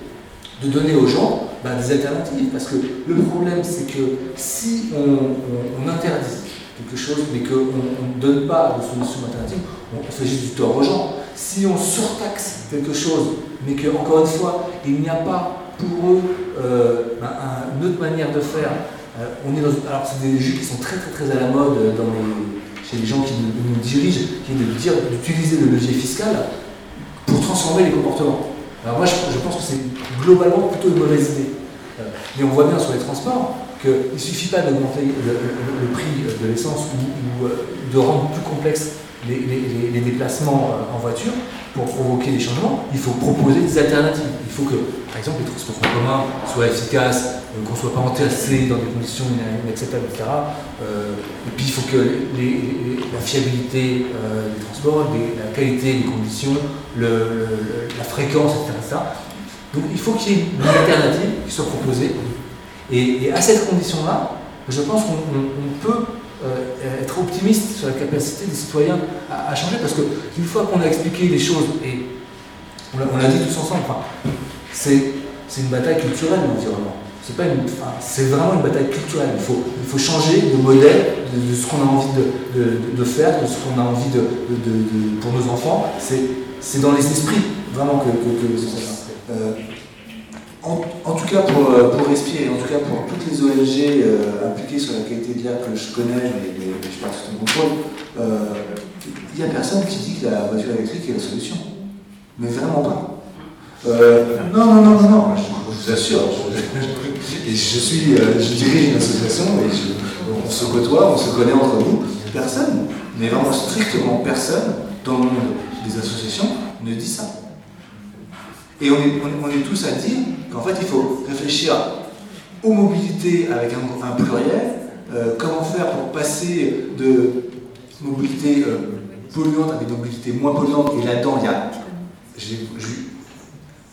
de donner aux gens bah, des alternatives. Parce que le problème, c'est que si on, interdit quelque chose, mais qu'on ne donne pas de solution alternative, on fait juste du tort aux gens. Si on surtaxe quelque chose, mais qu'encore une fois, il n'y a pas pour eux euh, une autre manière de faire, euh, on est alors c'est des jeux qui sont très très très à la mode les c'est les gens qui nous, dirigent, qui est de dire d'utiliser le levier fiscal pour transformer les comportements. Alors moi, je, pense que c'est globalement plutôt une mauvaise idée. Euh, mais on voit bien sur les transports qu'il ne suffit pas d'augmenter le, prix de l'essence ou, euh, de rendre plus complexe les, déplacements euh, en voiture pour provoquer des changements, il faut proposer des alternatives. Il faut que, par exemple, les transports en commun soient efficaces, euh, qu'on ne soit pas entassé dans des conditions inacceptables, etc. Euh, et puis il faut que la fiabilité des transports, la qualité des conditions, la fréquence, etc., Donc il faut qu'il y ait une alternative qui soit proposée. Et, à cette condition-là, je pense qu'on peut euh, être optimiste sur la capacité des citoyens à, changer, parce qu'une fois qu'on a expliqué les choses, et on l'a dit tous ensemble, c'est une bataille culturelle l'environnement. c'est pas une, enfin, c'est vraiment une bataille culturelle. Il faut, il faut changer de modèle de, ce qu'on a envie de, de, faire, de ce qu'on a envie de, pour nos enfants. C'est, dans les esprits vraiment que, que, ça. Euh, en, tout cas pour, euh, pour respirer, en tout cas pour toutes les ONG euh, impliquées sur la qualité de l'air que je connais, mais, mais, je parle sous ton contrôle, il n'y a personne qui dit que la voiture électrique est la solution. Mais vraiment pas. non, non, non, non, non, je, vous assure, je, je, suis, je dirige une association et on se côtoie, on se connaît entre nous. Personne, mais vraiment strictement personne dans le monde des associations ne dit ça. Et on est, on est tous à dire qu'en fait, il faut réfléchir aux mobilités avec un, pluriel, euh, comment faire pour passer de mobilité euh, polluante à des mobilités moins polluantes, et là-dedans, il y a,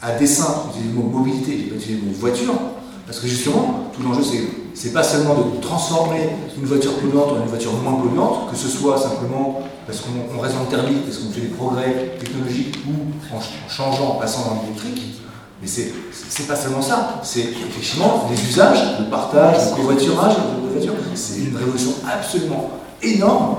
à dessein, le mot mobilité, j'ai pas utilisé le mot voiture, parce que justement, tout l'enjeu, c'est c'est pas seulement de transformer une voiture polluante en une voiture moins polluante, que ce soit simplement parce qu'on reste en thermique, parce qu'on fait des progrès technologiques ou en, changeant, en passant dans l'électrique. Mais c'est pas seulement ça, c'est effectivement les usages, le partage, le covoiturage. C'est une révolution absolument énorme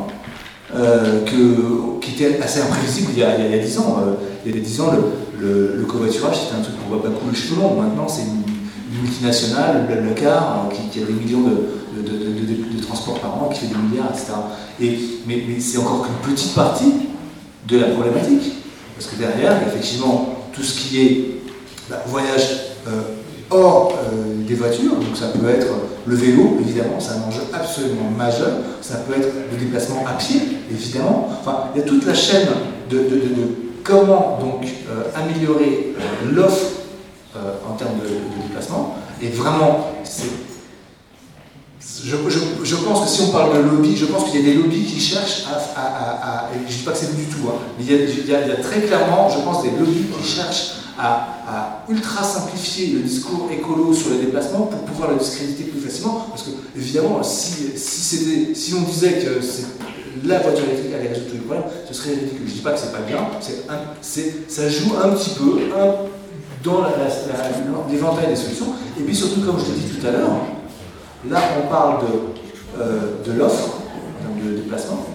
euh, que, qui était assez imprévisible il y a, il y a 10 ans. Euh, il y a 10 ans, le, le, covoiturage, c'était un truc qu'on voit pas couler cheveux longs. Maintenant, c'est une multinationale, le car, qui, qui, a des millions de, de, de, transports par an, qui fait des milliards, etc. Et, mais, mais c'est encore qu'une petite partie de la problématique. Parce que derrière, effectivement, tout ce qui est voyage euh, hors euh, des voitures, donc ça peut être le vélo, évidemment, c'est un enjeu absolument majeur, ça peut être le déplacement à pied, évidemment. Enfin, il y a toute la chaîne de, comment donc euh, améliorer l'offre en termes de, déplacement. Et vraiment, je, je, pense que si on parle de lobby, je pense qu'il y a des lobbies qui cherchent à. je ne dis pas que c'est du tout, hein, mais il y, a, il, y a, très clairement, je pense, des lobbies qui cherchent à, ultra simplifier le discours écolo sur les déplacements pour pouvoir le discréditer plus facilement. Parce que, évidemment, si, si, on disait que la voiture électrique allait résoudre tous les problèmes, ce serait ridicule. Je ne dis pas que c'est pas bien, ça joue un petit peu dans l'éventail des solutions. Et puis surtout, comme je l'ai dit tout à l'heure, là on parle de, euh, de l'offre, de déplacement,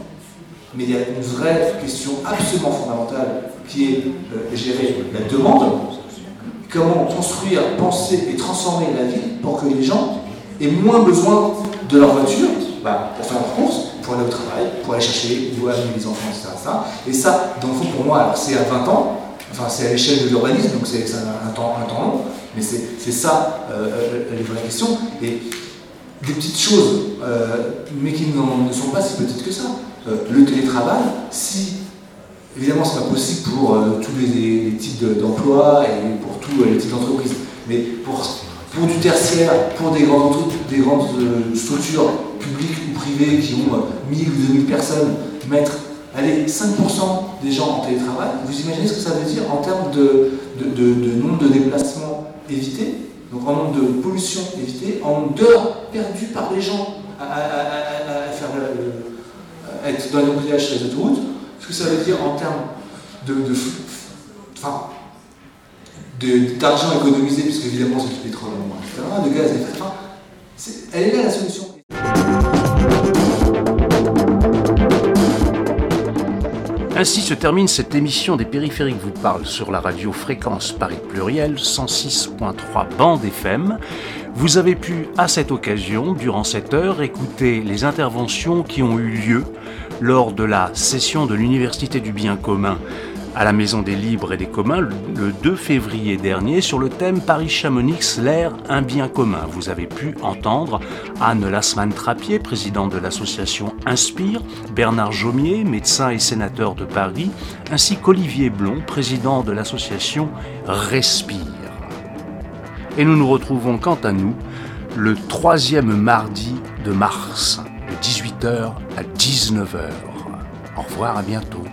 mais il y a une vraie question absolument fondamentale qui est euh, gérer la demande. Comment construire, penser et transformer la vie pour que les gens aient moins besoin de leur voiture bah, pour faire leurs courses, pour aller au travail, pour aller chercher ou amener les enfants, etc., Et ça, dans le fond, pour moi, c'est à 20 ans, enfin c'est à l'échelle de l'urbanisme, donc c'est un, temps, un temps long, mais c'est ça euh, euh, les vraies questions. Et des petites choses, mais qui ne sont pas si petites que ça. le télétravail, si Évidemment, ce n'est pas possible pour euh, tous les, types d'emplois et pour tous les types d'entreprises. Mais pour, du tertiaire, pour des grandes, des grandes euh, structures publiques ou privées qui ont 1000 euh, ou 2000 personnes, mettre allez, 5% des gens en télétravail, vous imaginez ce que ça veut dire en termes de, nombre de déplacements évités, donc en nombre de pollution évitées, en nombre d'heures perdues par les gens à, faire, être dans les embouteillages sur les autoroutes ce que ça veut dire en termes de, d'argent économisé, puisque évidemment c'est du pétrole, etc., de gaz, etc. Elle est là la solution. Ainsi se termine cette émission des périphériques vous parle sur la radio Fréquence Paris Pluriel 106.3 bande FM. Vous avez pu à cette occasion, durant cette heure, écouter les interventions qui ont eu lieu lors de la session de l'Université du bien commun à la Maison des Libres et des Communs le 2 février dernier sur le thème Paris-Chamonix, l'air, un bien commun. Vous avez pu entendre Anne Lasman-Trappier, présidente de l'association Inspire, Bernard Jaumier, médecin et sénateur de Paris, ainsi qu'Olivier Blond, président de l'association Respire. Et nous nous retrouvons quant à nous le troisième mardi de mars, de 18h à 19h. Au revoir, à bientôt.